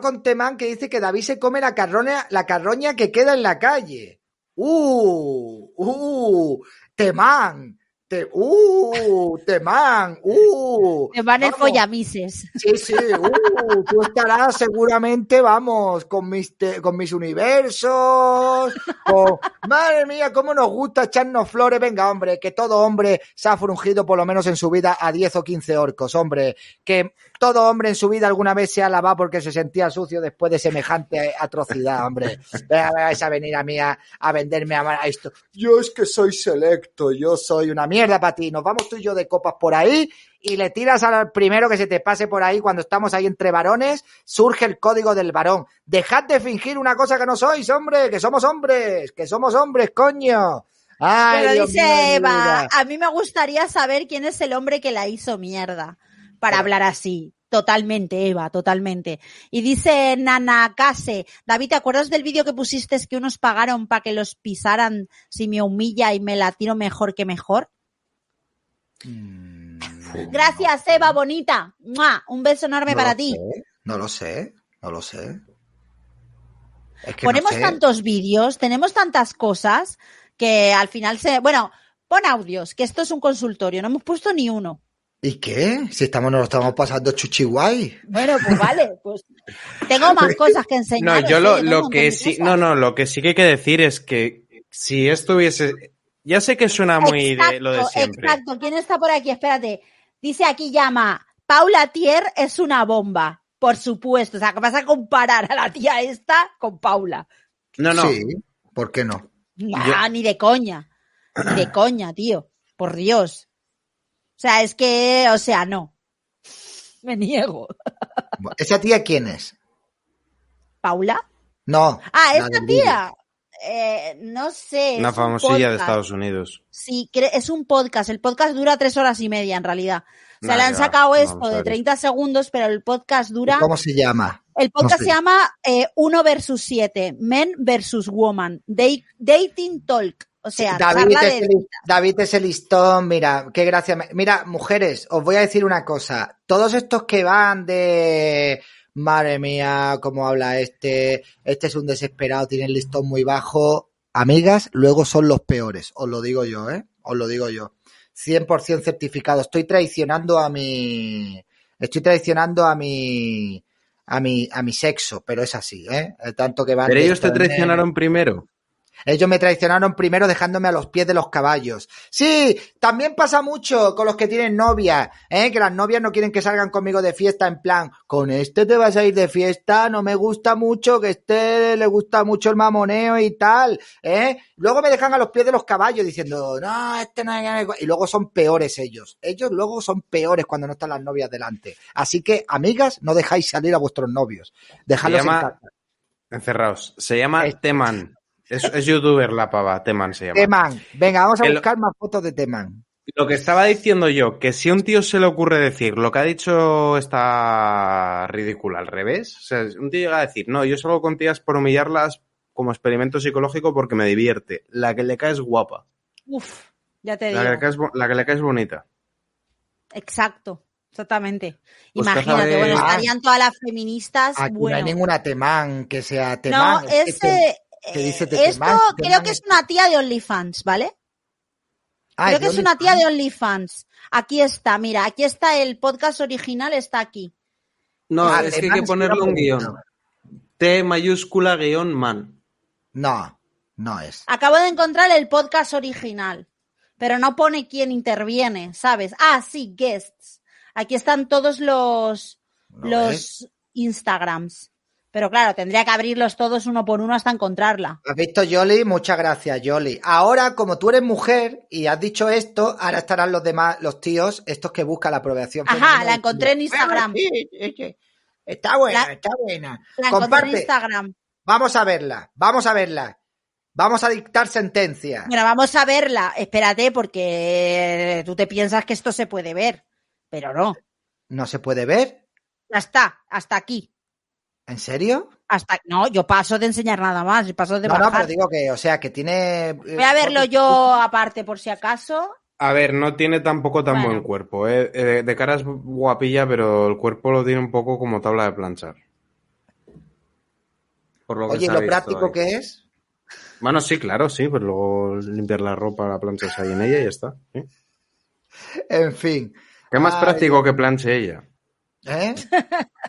con Temán que dice que David se come la carroña, la carroña que queda en la calle. Uh, uh, Temán. Te, ¡Uh! Temán, ¡uh! Me van el follamises. Sí, sí, uh, tú estarás seguramente, vamos, con mis, te- con mis universos, con... Madre mía, cómo nos gusta echarnos flores. Venga, hombre, que todo hombre se ha frungido por lo menos en su vida a 10 o 15 orcos, hombre. Que todo hombre en su vida alguna vez se ha lavado porque se sentía sucio después de semejante atrocidad, hombre. Venga, vais a venir a mí a, a venderme a, a esto. Yo es que soy selecto, yo soy una mierda para ti. Nos vamos tú y yo de copas por ahí y le tiras al primero que se te pase por ahí cuando estamos ahí entre varones, surge el código del varón. Dejad de fingir una cosa que no sois, hombre, que somos hombres, que somos hombres, coño. Ay, Pero mío dice Eva, a mí me gustaría saber quién es el hombre que la hizo mierda para Pero- hablar así. Totalmente, Eva, totalmente. Y dice Nana Case, David, ¿te acuerdas del vídeo que pusiste que unos pagaron para que los pisaran si me humilla y me la tiro mejor que mejor? Mm, Gracias, Eva, bonita. ¡Mua! Un beso enorme no para ti. sé, no lo sé, no lo sé. Es que no Ponemos sé. tantos vídeos, tenemos tantas cosas que al final se... Bueno, pon audios, que esto es un consultorio, no hemos puesto ni uno. ¿Y qué? Si estamos, nos lo estamos pasando chuchiguay. Bueno, pues vale, pues tengo más cosas que No, enseñar. yo lo, lo que sí, no, no, lo que sí que hay que decir es que si esto hubiese, ya sé que suena muy de lo de siempre. Exacto, ¿quién está por aquí? Espérate. Dice aquí llama, Paula Tier es una bomba, por supuesto. O sea, que vas a comparar a la tía esta con Paula. No, no, Sí, ¿por qué no? Nah, ni de coña. Ni de coña, tío. Por Dios. O sea, es que, o sea, no. Me niego. ¿Esa tía quién es? ¿Paula? No. Ah, vídeo. tía. Eh, no sé. una es un famosilla de. Estados Unidos. Sí, es un podcast. El podcast dura tres horas y media en realidad. O sea, Nah, le han sacado esto de ver. 30 segundos, pero el podcast dura. ¿Cómo se llama? El podcast No sé. se llama eh, 1 versus 7, Men versus Woman, Date- Dating Talk. O sea, David es, de... el, David es el listón, mira, qué gracia. Mira, mujeres, os voy a decir una cosa. Todos estos que van de, madre mía, cómo habla este, este es un desesperado, tiene el listón muy bajo. Amigas, luego son los peores, os lo digo yo, ¿eh? Os lo digo yo. 100% certificado. Estoy traicionando a mi, estoy traicionando a mi, a mi, a mi sexo, pero es así, ¿eh? Tanto que van Pero ellos te traicionaron primero. Ellos me traicionaron primero dejándome a los pies de los caballos. Sí, también pasa mucho con los que tienen novia, ¿eh? que las novias no quieren que salgan conmigo de fiesta en plan, con este te vas a ir de fiesta, no me gusta mucho, que este le gusta mucho el mamoneo y tal, ¿eh? Luego me dejan a los pies de los caballos diciendo, no, este no es... Y luego son peores ellos. Ellos luego son peores cuando no están las novias delante. Así que, amigas, no dejáis salir a vuestros novios. Dejadlos en llama, casa. encerrados, se llama Teman. Es, es youtuber la pava, Teman se llama. Teman. Venga, vamos a El- buscar más fotos de Teman. Lo que estaba diciendo yo, que si a un tío se le ocurre decir lo que ha dicho está ridículo al revés, o sea, un tío llega a decir, no, yo salgo con tías por humillarlas como experimento psicológico porque me divierte. La que le cae es guapa. Uf, ya te La que, digo. le cae es, bo- la que le cae es bonita. Exacto, exactamente. Pues Imagínate, bueno, estarían todas las feministas. Aquí bueno. no hay ninguna Temán que sea No, Temán. que ese, que dice de esto creo que es una tía de OnlyFans, ¿vale? Ah, creo que es una tía de OnlyFans. Aquí está, mira, aquí está el podcast original, está aquí. No, Ah, es que hay que ponerle un guion. T mayúscula guion man. No, no es. Acabo de encontrar el podcast original, pero no pone quién interviene, ¿sabes? Ah, sí, guests. Aquí están todos los, ¿No los? Instagrams. Pero claro, tendría que abrirlos todos uno por uno hasta encontrarla. ¿Has visto, Yoli? Muchas gracias, Yoli. Ahora, como tú eres mujer y has dicho esto, ahora estarán los demás, los tíos, estos que buscan la aprobación. Ajá, la encontré en Instagram. "Bueno, sí, sí, sí. Está buena, La- está buena. La encontré en Comparte. Instagram. Vamos a verla, vamos a verla. Vamos a dictar sentencia. Bueno, vamos a verla. Espérate, porque tú te piensas que esto se puede ver, pero no. ¿No se puede ver? Ya está, hasta aquí. ¿En serio? Hasta no, yo paso de enseñar nada más, yo paso de No, no, bajar. pero digo que, o sea, que tiene. eh, Voy a verlo yo aparte por si acaso. A ver, no tiene tampoco tan Bueno. buen cuerpo. ¿eh? Eh, de cara es guapilla, pero el cuerpo lo tiene un poco como tabla de planchar. Por lo que Oye, ha ¿lo práctico ahí. que es? Bueno, sí, claro, sí, pero luego limpiar la ropa, la planchas ahí en ella y ya está. ¿sí? En fin. Qué más Ay, práctico que planche ella. ¿eh?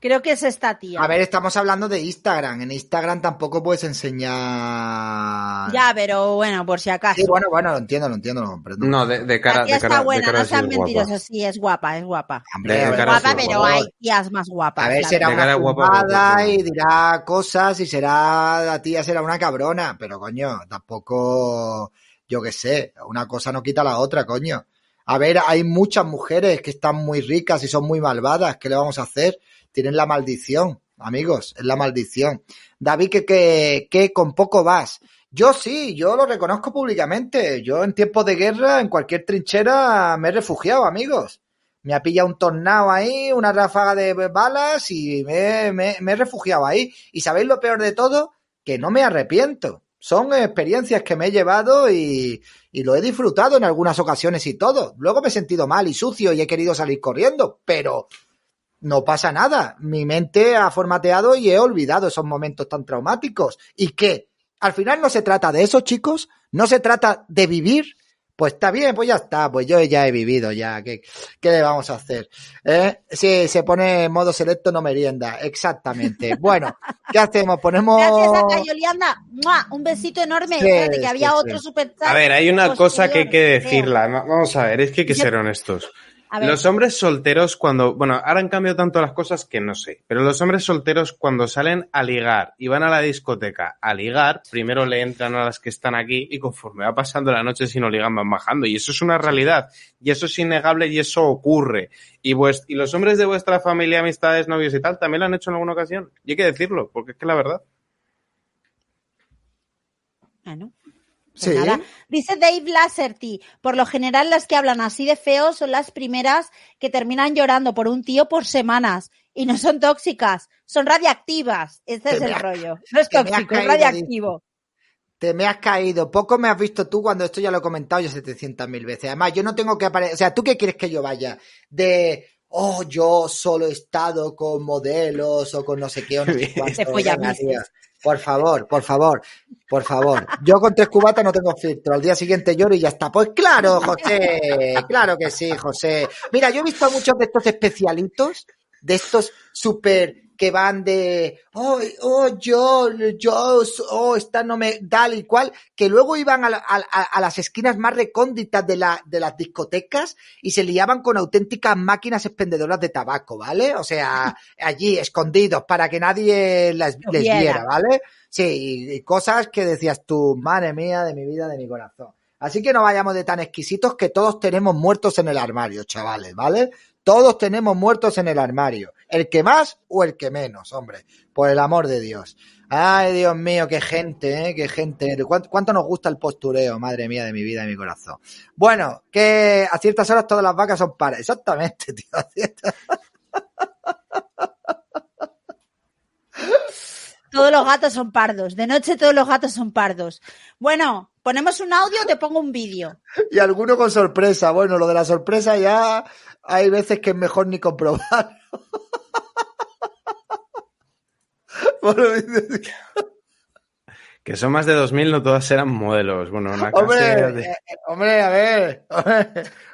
Creo que es esta tía. A ver, estamos hablando de Instagram. En Instagram tampoco puedes enseñar. Ya, pero bueno, por si acaso. Sí, bueno, bueno, lo entiendo, lo entiendo, lo comprendo. No, de, de cara, la tía de cara, está de buena, cara no sí sean es mentirosos, sí, es guapa, es guapa. Hombre, de a cara guapa, sí es pero guapa. hay tías más guapas. A ver, será De una guapa. y dirá cosas y será, la tía será una cabrona, pero coño, tampoco, yo qué sé, una cosa no quita la otra, coño. A ver, hay muchas mujeres que están muy ricas y son muy malvadas, ¿qué le vamos a hacer? Tienen la maldición, amigos, es la maldición. David, que, que, con poco vas. Yo sí, yo lo reconozco públicamente. Yo en tiempos de guerra, en cualquier trinchera, me he refugiado, amigos. Me ha pillado un tornado ahí, una ráfaga de balas y me, he refugiado ahí. Y sabéis lo peor de todo, que no me arrepiento. Son experiencias que me he llevado y lo he disfrutado en algunas ocasiones y todo. Luego me he sentido mal y sucio y he querido salir corriendo, pero no pasa nada. Mi mente ha formateado y he olvidado esos momentos tan traumáticos. ¿Y qué? Al final no se trata de eso, chicos. No se trata de vivir. Pues está bien, pues ya está. Pues yo ya he vivido, ya. ¿Qué, qué le vamos a hacer? ¿Eh? Si se pone en modo selecto, no merienda. Exactamente. Bueno, ¿qué hacemos? Ponemos. Gracias a Cayolianda. ¡Mua! Un besito enorme. Sí, Espérate, que había sí, sí. otro super A ver, hay una cosa que hay que decirla. Va- Vamos a ver, es que hay que ser honestos. A ver. Los hombres solteros cuando, bueno, ahora han cambiado tanto las cosas que no sé, pero los hombres solteros cuando salen a ligar y van a la discoteca a ligar, primero le entran a las que están aquí y conforme va pasando la noche si no ligan van bajando. Y eso es una realidad. Y eso es innegable y eso ocurre. Y, y los hombres de vuestra familia, amistades, novios y tal también lo han hecho en alguna ocasión. Y hay que decirlo porque es que la verdad. Bueno, pues Sí. nada. Dice Dave Lasserty, por lo general las que hablan así de feo son las primeras que terminan llorando por un tío por semanas y no son tóxicas, son radiactivas. Ese es el rollo. No es tóxico, es radiactivo. Te me has caído. Poco me has visto tú cuando esto ya lo he comentado yo 700 mil veces. Además, yo no tengo que aparecer. O sea, ¿tú qué quieres que yo vaya? De, oh, yo solo he estado con modelos o con no sé qué o no sé cuánto. Te. Por favor, por favor, por favor. Yo con tres cubatas no tengo filtro. Al día siguiente lloro y ya está. Pues claro, José. Claro que sí, José. Mira, yo he visto a muchos de estos especialitos, de estos súper que van de, oh, oh, yo, yo, oh, esta no me, tal y cual, que luego iban a, la- a- a- las esquinas más recónditas de, la, de las discotecas y se liaban con auténticas máquinas expendedoras de tabaco, ¿vale? O sea, allí escondidos para que nadie las- les viera. viera, ¿vale? Sí, y, y cosas que decías tú, madre mía, de mi vida, de mi corazón. Así que no vayamos de tan exquisitos que todos tenemos muertos en el armario, chavales, ¿vale? Todos tenemos muertos en el armario. El que más o el que menos, hombre. Por el amor de Dios. Ay, Dios mío, qué gente, ¿eh? Qué gente. ¿Cuánto, cuánto nos gusta el postureo? Madre mía, de mi vida y mi corazón. Bueno, que a ciertas horas todas las vacas son pares. Exactamente, tío. a ciertas- Todos los gatos son pardos. De noche todos los gatos son pardos. Bueno, ponemos un audio o te pongo un vídeo. Y alguno con sorpresa. Bueno, lo de la sorpresa ya hay veces que es mejor ni comprobar. Que son más de 2000, no todas eran modelos. Bueno, una Hombre, de- eh, eh, hombre, a ver, hombre,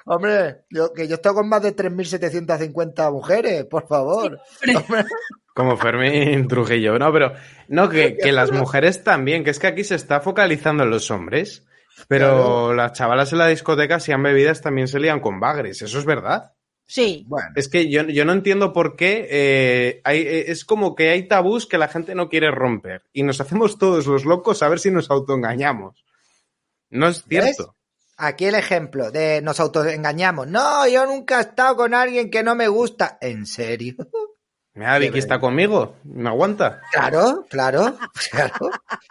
hombre, yo, que yo estoy con más de 3.750 mujeres, por favor. Como Fermín Trujillo. No, pero no, que, que las mujeres también, que es que aquí se está focalizando en los hombres, pero las chavalas en la discoteca, si han bebidas, también se lían con bagres. Eso es verdad. Sí. bueno, Es que yo, yo no entiendo por qué eh, hay, eh, es como que hay tabús que la gente no quiere romper y nos hacemos todos los locos a ver si nos autoengañamos. No es cierto. aquí el ejemplo de nos autoengañamos. No, yo nunca he estado con alguien que no me gusta. ¿En serio? Mira, Vicky está conmigo, me aguanta. Claro, claro, claro.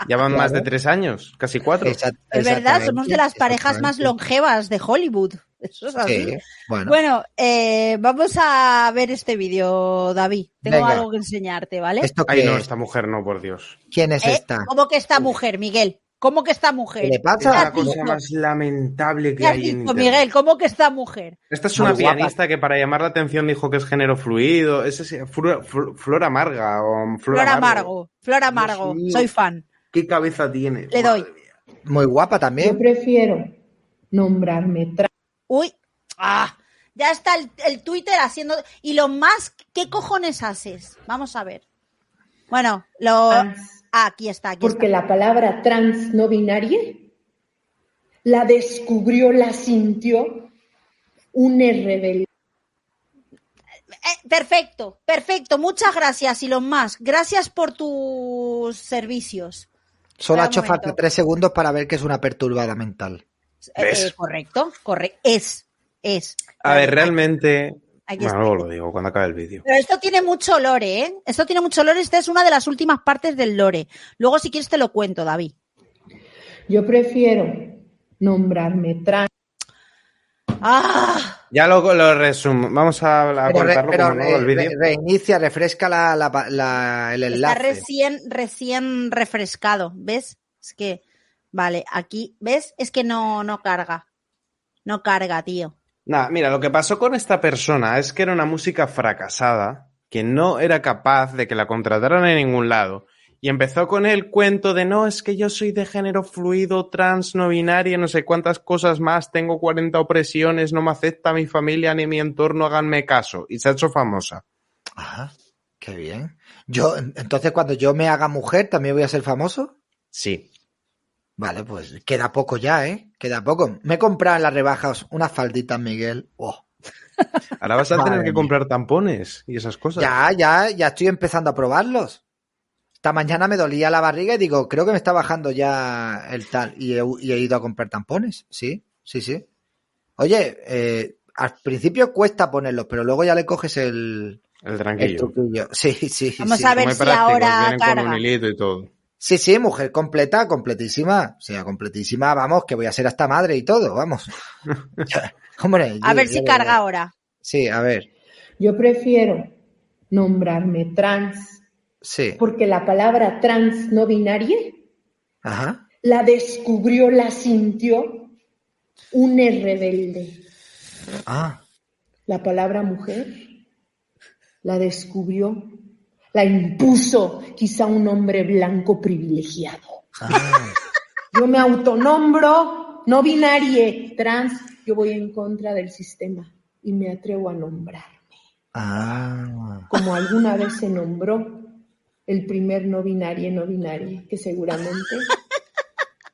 Ya van más de tres años, casi cuatro. Es verdad, somos de las parejas más longevas de Hollywood. Eso es así. Sí, bueno. Bueno, eh, vamos a ver este vídeo, David. Tengo Venga. algo que enseñarte, ¿vale? ¿Esto Ay, no, es? esta mujer no, por Dios. ¿Quién es ¿Eh? esta? ¿Cómo que esta mujer, Miguel? ¿Cómo que esta mujer? ¿Qué le Es pasa? la has cosa más lamentable que ¿Qué has hay en dicho, Internet. Miguel? ¿Cómo que esta mujer? Esta es Muy una guapa. pianista que para llamar la atención dijo que es género fluido. Es ese- flor, flor- flor amarga o flor, Flor amargo. Amargo. Flor Amargo. mío. Soy fan. ¿Qué cabeza tiene? Le doy. Muy guapa Yo también. prefiero nombrarme tra- Uy, ah, ya está el, el Twitter haciendo. Y lo más, ¿qué cojones haces? Vamos a ver. Bueno, lo. Ah, aquí está, aquí Porque está. la palabra trans no binaria la descubrió, la sintió un rebelde. Eh, perfecto, perfecto. Muchas gracias, Elon Musk. Gracias por tus servicios. Solo Espera ha hecho falta tres segundos para ver que es una perturbada mental. Eh, ¿Ves? eh, correcto, correcto. Es, es. A ver, realmente. Aquí Bueno, está. luego lo digo cuando acabe el vídeo. Pero esto tiene mucho lore, ¿eh? Esto tiene mucho lore. Esta es una de las últimas partes del lore. Luego, si quieres, te lo cuento, David. Yo prefiero nombrarme trans. ¡Ah! Ya lo, lo resumo. Vamos a, a Pero, re- como nuevo el re- vídeo. re- reinicia, refresca la, la- la- el Está enlace. recién, recién refrescado. ¿Ves? Es que, vale, aquí, ¿ves? Es que no, no carga. No carga, tío. Nah, mira, lo que pasó con esta persona es que era una música fracasada, que no era capaz de que la contrataran en ningún lado. Y empezó con el cuento de no, es que yo soy de género fluido, trans, no binaria, no sé cuántas cosas más, tengo 40 opresiones, no me acepta mi familia ni mi entorno, háganme caso. Y se ha hecho famosa. Ajá, qué bien. Yo, en- entonces, cuando yo me haga mujer, ¿también voy a ser famoso? Sí. Vale, pues queda poco ya, ¿eh? Queda poco. Me he comprado en las rebajas unas falditas, Miguel. Oh. Ahora vas a Madre tener que mía. comprar tampones y esas cosas. Ya, ya, ya estoy empezando a probarlos. Esta mañana me dolía la barriga y digo, creo que me está bajando ya el tal. Y he, y he ido a comprar tampones. Sí, sí, sí. Oye, eh, al principio cuesta ponerlos, pero luego ya le coges el, El el tranquillo. truquillo. Sí, sí. Vamos sí. a ver Muy si ahora vienen con un hilito y todo. Sí, sí, mujer completa, completísima. O sea, completísima, vamos, que voy a ser hasta madre y todo, vamos. Hombre, A yo- ver si yo- carga ahora. Sí, a ver. Yo prefiero nombrarme trans Sí. porque la palabra trans no binaria Ajá. la descubrió, la sintió un rebelde. Ah. La palabra mujer la descubrió, la impuso quizá un hombre blanco privilegiado. ah. Yo me autonombro no binarie, trans, yo voy en contra del sistema y me atrevo a nombrarme. Ah. Como alguna vez se nombró el primer no binarie, no binarie, que seguramente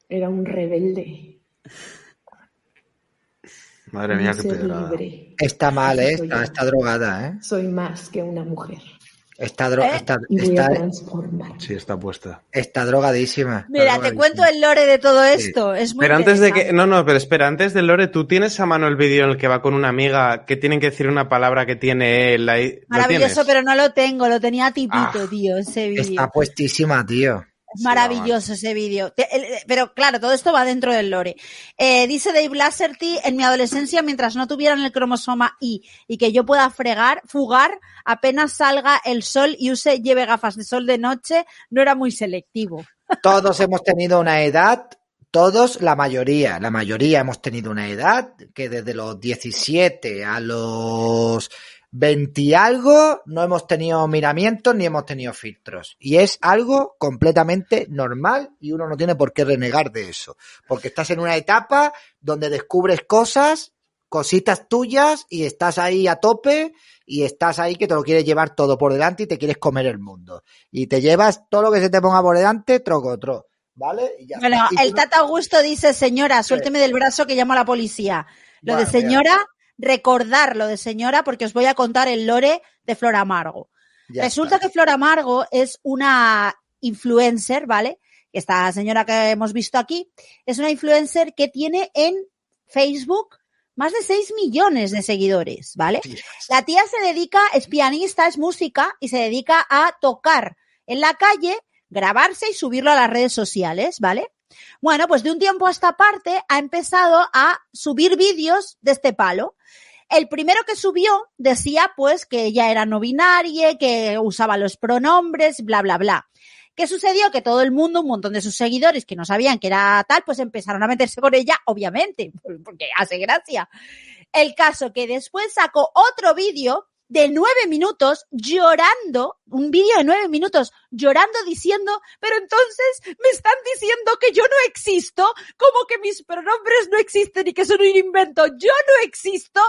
era un rebelde. Madre mía, qué pedrada. libre. Está mal, ¿eh? Está, está drogada, ¿eh? Soy más que una mujer. Está, dro- ¿Eh? está, está. Sí, está puesta. está drogadísima. está Mira, te cuento el lore de todo esto. Es muy Pero antes de que. No, no, pero espera, antes del Lore, ¿tú tienes a mano el vídeo en el que va con una amiga que tienen que decir una palabra que tiene él Maravilloso, pero no lo tengo. Lo tenía tipito, Ah. tío, ese vídeo. Está puestísima, tío. Es maravilloso ese vídeo. El- Pero claro, todo esto va dentro del lore. Eh, dice Dave Lasserty, en mi adolescencia, mientras no tuvieran el cromosoma Y y que yo pueda fregar, fugar, apenas salga el sol y use, lleve gafas de sol de noche, no era muy selectivo. Todos hemos tenido una edad, todos, la mayoría, la mayoría hemos tenido una edad que desde los 17 a los 20 y algo no hemos tenido miramientos ni hemos tenido filtros. Y es algo completamente normal y uno no tiene por qué renegar de eso. Porque estás en una etapa donde descubres cosas, cositas tuyas y estás ahí a tope y estás ahí que te lo quieres llevar todo por delante y te quieres comer el mundo. Y te llevas todo lo que se te ponga por delante, troco, tro. ¿Vale? Y ya Bueno. Y el Tata Augusto dice, señora, suélteme del brazo que llamo a la policía. Lo de señora, recordar lo de señora porque os voy a contar el lore de Flor Amargo. ya Resulta está. que Flor Amargo es una influencer, ¿vale? Esta señora que hemos visto aquí es una influencer que tiene en Facebook más de 6 millones de seguidores, ¿vale? La tía se dedica, es pianista, es música y se dedica a tocar en la calle, grabarse y subirlo a las redes sociales, ¿vale? Bueno, pues de un tiempo a esta parte ha empezado a subir vídeos de este palo. El primero que subió decía pues que ella era no binaria, que usaba los pronombres, bla, bla, bla. ¿Qué sucedió? Que todo el mundo, un montón de sus seguidores que no sabían que era tal, pues empezaron a meterse con ella, obviamente, porque hace gracia. El caso que después sacó otro vídeo de nueve minutos llorando, un vídeo de nueve minutos llorando diciendo, pero entonces me están diciendo que yo no existo, como que mis pronombres no existen y que son un invento, yo no existo.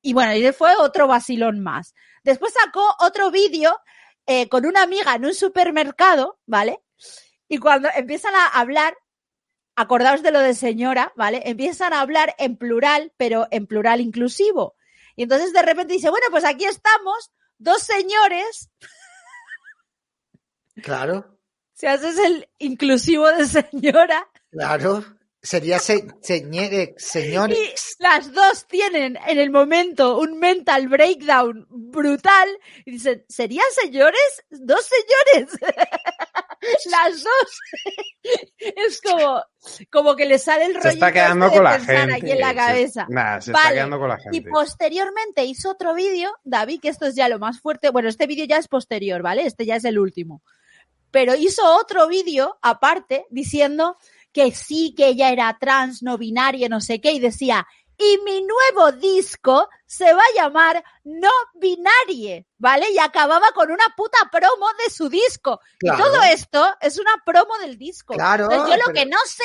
Y bueno, y fue otro vacilón más. Después sacó otro vídeo eh, con una amiga en un supermercado, ¿vale? Y cuando empiezan a hablar, acordaos de lo de señora, ¿vale? Empiezan a hablar en plural, pero en plural inclusivo. Y entonces de repente dice, bueno, pues aquí estamos, dos señores, Claro, si haces el inclusivo de señora, claro. Sería se, señere- señores. y las dos tienen en el momento un mental breakdown brutal y dicen, ¿serían señores? Dos señores. las dos. es como, como que le sale el rollo Se está quedando con la gente. aquí en la se- cabeza. Nah, se está quedando con la Y gente. posteriormente hizo otro vídeo, David, que esto es ya lo más fuerte. Bueno, este vídeo ya es posterior, ¿vale? Este ya es el último. Pero hizo otro vídeo aparte diciendo que sí, que ella era trans, no binaria, no sé qué, y decía, y mi nuevo disco se va a llamar No Binarie, ¿vale? Y acababa con una puta promo de su disco. Claro. Y todo esto es una promo del disco. Claro, Entonces, yo lo pero- que no sé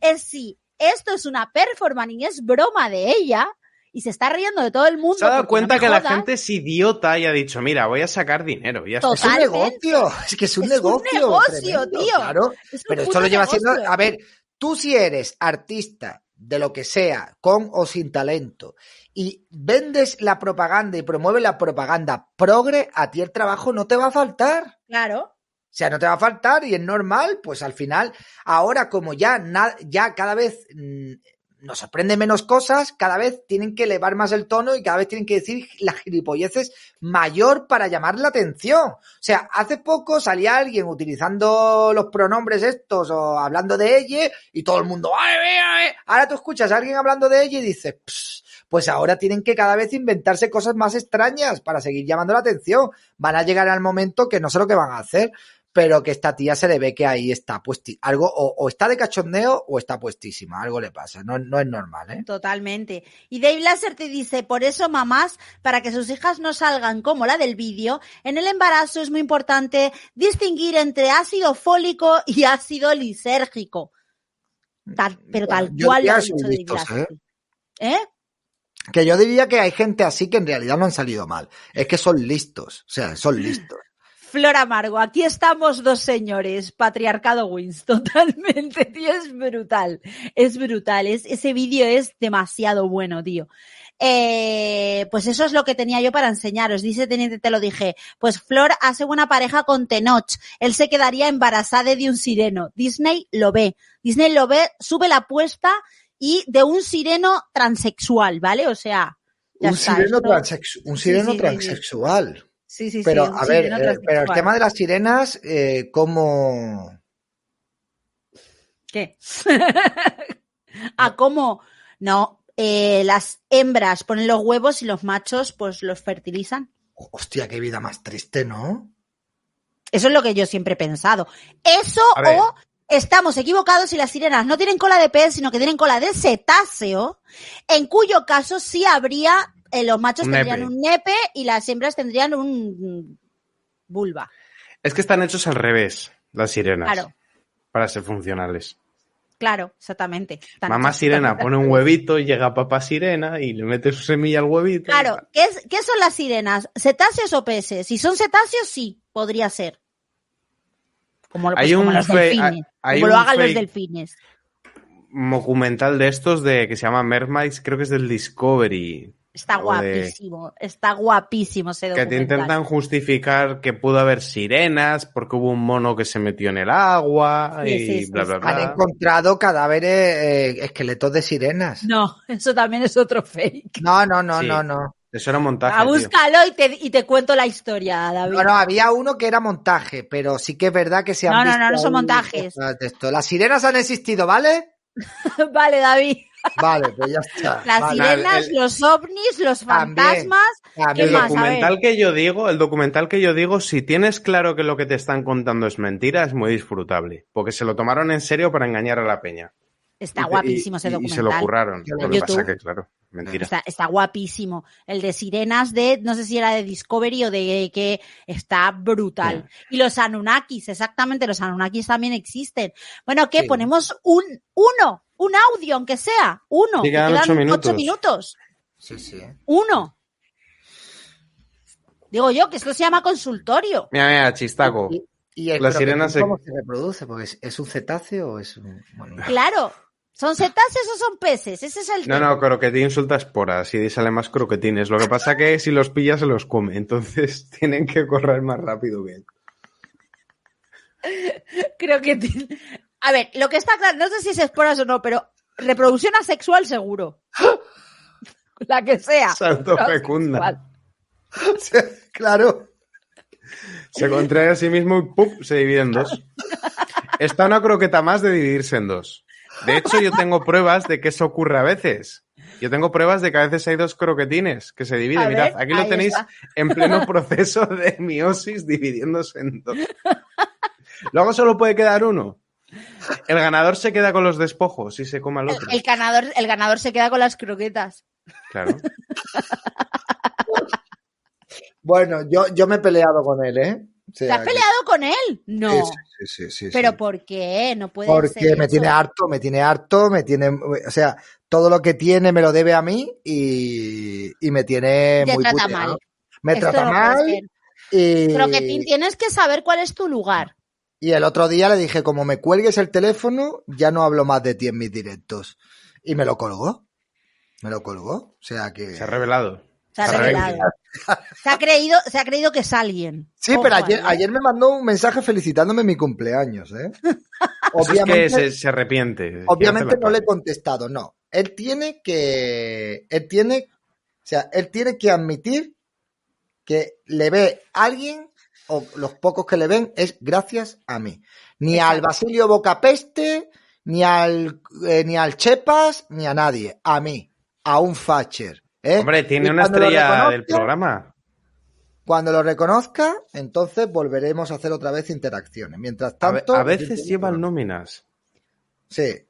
es si esto es una performance y es broma de ella y se está riendo de todo el mundo. Se ha dado cuenta no que la gente es idiota y ha dicho, mira, voy a sacar dinero. Ya. Es un negocio, es que es un Es un negocio. negocio, tremendo, tío. Claro, Es un pero esto lo lleva negocio. haciendo. A ver, tú si eres artista de lo que sea, con o sin talento, y vendes la propaganda y promueves la propaganda progre, a ti el trabajo no te va a faltar. Claro. O sea, no te va a faltar y es normal, pues al final, ahora como ya, ya cada vez mm, nos sorprende menos cosas, cada vez tienen que elevar más el tono y cada vez tienen que decir las gilipolleces mayor para llamar la atención. O sea, hace poco salía alguien utilizando los pronombres estos o hablando de ella y todo el mundo, ¡ay, mira, eh". Ahora tú escuchas a alguien hablando de ella y dices, "Ps, pues ahora tienen que cada vez inventarse cosas más extrañas para seguir llamando la atención. Van a llegar al momento que no sé lo que van a hacer, pero que esta tía se le ve que ahí está puesti algo o, o está de cachondeo o está puestísima, algo le pasa, no, no es normal, ¿eh? Totalmente. Y Dave Lasser te dice, por eso mamás, para que sus hijas no salgan como la del vídeo, en el embarazo es muy importante distinguir entre ácido fólico y ácido lisérgico. Tal- pero tal Yo cual lo ha dicho Dave listos, Lasser. ¿eh? ¿Eh? Que yo diría que hay gente así que en realidad no han salido mal, es que son listos, o sea, son listos. Flor Amargo, aquí estamos dos señores, patriarcado wins, totalmente, tío, es brutal, es brutal, es, ese vídeo es demasiado bueno, tío. Eh, pues eso es lo que tenía yo para enseñaros, dice Teniente, te lo dije, pues Flor hace buena pareja con Tenoch, él se quedaría embarazada de un sireno, Disney lo ve, Disney lo ve, sube la apuesta y de un sireno transexual, ¿vale? O sea, Un está, sireno, transexu- un sireno sí, sí, transexual. Sí, sí, sí, Pero, a ver, eh, pero el tema de las sirenas, eh, ¿cómo...? ¿Qué? ¿A cómo? No, eh, las hembras ponen los huevos y los machos pues los fertilizan. Hostia, qué vida más triste, ¿no? Eso es lo que yo siempre he pensado. Eso o estamos equivocados y las sirenas no tienen cola de pez, sino que tienen cola de cetáceo, en cuyo caso sí habría, eh, los machos tendrían nepe. un nepe y las hembras tendrían un vulva. Es que están hechos al revés, las sirenas. Claro, Para ser funcionales. claro, exactamente. Mamá sirena pone un huevito, llega papá sirena y le mete su semilla al huevito. Claro, ¿qué, es, ¿qué son las sirenas? ¿Cetáceos o peces? Si son cetáceos, sí, podría ser. Como, pues, Hay como un los fe- delfines. hay- hay como lo un hagan los delfines. documental de estos de que se llama Mermaids, creo que es del Discovery. Está de- guapísimo, está guapísimo ese Que te intentan justificar que pudo haber sirenas porque hubo un mono que se metió en el agua Sí, y sí, sí, bla, bla, bla. Han encontrado cadáveres, eh, esqueletos de sirenas. No, eso también es otro fake. No, no, no, Sí. no, no. Eso era montaje. Ah, búscalo y te, y te cuento la historia, David. No, no, había uno que era montaje, pero sí que es verdad que se han No, no, visto no, no son ahí montajes. cosas de esto. Las sirenas han existido, ¿vale? vale, David. Vale, pues ya está. Las Vale. sirenas, el- los ovnis, los fantasmas. también. ¿Qué El más? A ver. documental que yo digo, el documental que yo digo, si tienes claro que lo que te están contando es mentira, es muy disfrutable, porque se lo tomaron en serio para engañar a la peña. Está Y guapísimo ese y- documental. Y se lo curraron. Lo que pasa YouTube. que, claro, mentira. Está, está guapísimo. El de Sirenas de, no sé si era de Discovery o de que está brutal. Y los Anunnakis, exactamente, los Anunnakis también existen. Bueno, ¿qué? Sí. Ponemos un, uno, un audio, aunque sea, uno. Sí, que quedan quedan ocho minutos. minutos. Sí, sí. Uno. Digo yo que esto se llama consultorio. Mira, mira, chistaco. Y, y el La sirena se- ¿Cómo se reproduce? Porque es, es un cetáceo o es un. bueno, Claro. ¿Son cetáceos o son peces? Ese es el No, tema. no, croquetín suelta esporas y sale más croquetines. Lo que pasa que si los pilla se los come, entonces tienen que correr más rápido bien. Creo que. ti- A ver, lo que está claro, no sé si es esporas o no, pero reproducción asexual seguro. La que sea. Salto pero fecunda. claro. Se contrae a sí mismo y ¡pum! se divide en dos. Está una croqueta más de dividirse en dos. De hecho, yo tengo pruebas de que eso ocurre a veces. Yo tengo pruebas de que a veces hay dos croquetines que se dividen. A Mirad, ver, aquí lo tenéis está. en pleno proceso de meiosis dividiéndose en dos. Luego solo puede quedar uno. El ganador se queda con los despojos y se come al otro. El ganador, el ganador se queda con las croquetas. Claro. Bueno, yo, yo me he peleado con él, ¿eh? O ¿Te has peleado con él? No. Sí, sí, sí, sí, ¿Pero sí. por qué? No puede Porque ser me eso. tiene harto, me tiene harto, me tiene, o sea, todo lo que tiene me lo debe a mí y, y me tiene Te muy trata puteado. mal. Me Esto trata mal y, Croquetín, tienes que saber cuál es tu lugar. y el otro día le dije, como me cuelgues el teléfono, ya no hablo más de ti en mis directos. Y me lo colgó. Me lo colgó. O sea que... Se ha revelado. Se ha Se ha revelado. Se ha creído, se ha creído que es alguien. Sí, Ojo pero ayer, ¿eh? ayer me mandó un mensaje felicitándome mi cumpleaños, ¿eh? Es Obviamente, que se, se arrepiente. obviamente no le he contestado, no. Él tiene que, él tiene, o sea, él tiene que admitir que le ve a alguien, o los pocos que le ven, es gracias a mí. Ni al Basilio Bocapeste, ni al, eh, ni al Chepas, ni a nadie. A mí. A un Thatcher. ¿Eh? Hombre, tiene Y una estrella del programa. Cuando lo reconozca, entonces volveremos a hacer otra vez interacciones. Mientras tanto. a veces llevan nóminas. Sí.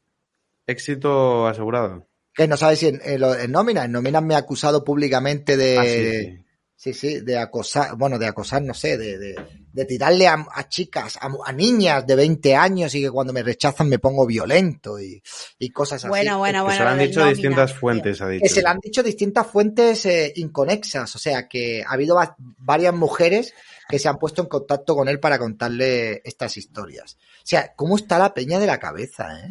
Éxito asegurado. Que no sabes si en, en lo- en nómina. En nómina me ha acusado públicamente de. Ah, sí, sí. Sí, sí, de acosar, bueno, de acosar, no sé, de, de, de tirarle a, a chicas, a, a niñas de 20 años y que cuando me rechazan me pongo violento y, y cosas así. Bueno, bueno, Que bueno. se lo han dicho nómina, distintas fuentes, ha dicho. Que se le han dicho distintas fuentes eh, inconexas, o sea que ha habido va- varias mujeres que se han puesto en contacto con él para contarle estas historias. O sea, ¿cómo está la peña de la cabeza, eh?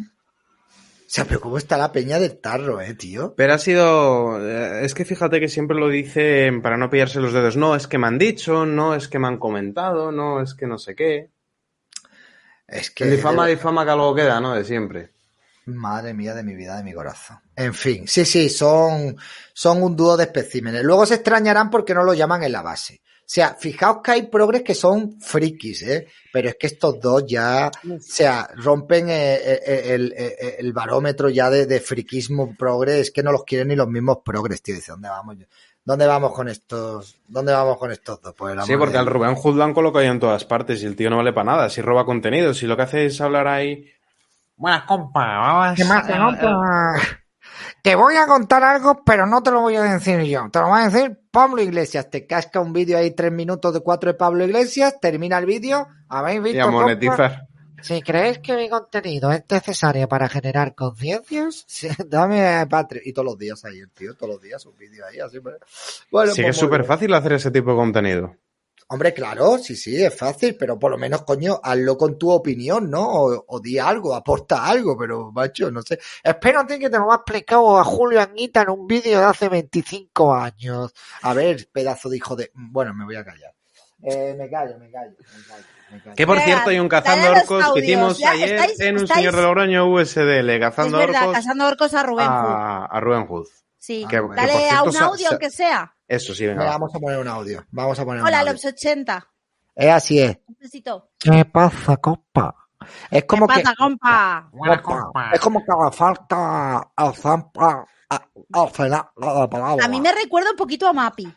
O sea, pero ¿cómo está la peña del tarro, eh, tío? Pero ha sido. eh, Es que fíjate que siempre lo dicen para no pillarse los dedos. No, es que me han dicho, no, es que me han comentado, no, es que no sé qué. Es que... Difama, difama que algo queda, ¿no? De siempre. Madre mía de mi vida, de mi corazón. En fin, sí, sí, son, son un dúo de especímenes. Luego se extrañarán porque no lo llaman en la base. O sea, fijaos que hay progres que son frikis, ¿eh? Pero es que estos dos ya, o sea, rompen eh, eh, el, el- el barómetro ya de, de friquismo progres, es que no los quieren ni los mismos progres, tío. Dice, ¿dónde vamos? ¿Dónde vamos con estos? ¿Dónde vamos con estos dos? Pues Sí, porque de- al Rubén Hood lo han colocado ahí en todas partes y el tío no vale para nada. Si roba contenido, si lo que hace es hablar ahí. Buenas, compa, vamos. ¿Qué más, compa? Te voy a contar algo, pero no te lo voy a decir yo. Te lo va a decir Pablo Iglesias. Te casca un vídeo ahí, tres minutos de cuatro de Pablo Iglesias, termina el vídeo. ¿Habéis visto? Y a monetizar. Si creéis que mi contenido es necesario para generar conciencias, sí, dame Patreon. Y todos los días ahí, el tío, todos los días un vídeo ahí, así. pues. Bueno, sí que pues es muy súper fácil hacer ese tipo de contenido. Hombre, claro, sí, sí, es fácil, pero por lo menos, coño, hazlo con tu opinión, ¿no? O, o di algo, aporta algo, pero, macho, no sé. Espérate que te lo ha explicado a Julio Anguita en un vídeo de hace 25 años. A ver, pedazo de hijo de... Bueno, me voy a callar. Eh, me callo, me callo, me callo. me callo. Que por cierto hay un cazando dale orcos que hicimos Ya, ayer estáis- en un estáis- señor de Logroño USDL, Es cazando verdad, orcos cazando orcos a Rubén Hood. a, a Rubén Hood. Sí. que- que Dale por a cierto un audio, aunque sea. Eso sí, venga. Venga, va. vamos a poner un audio. Vamos a poner Hola, un audio. los 80. Es así es. Un besito. ¿Qué pasa, compa? Es como ¿Qué que... pasa, compa? Compa, Es como que le falta al zampa al final de la palabra. A mí me recuerda un poquito a Mapi.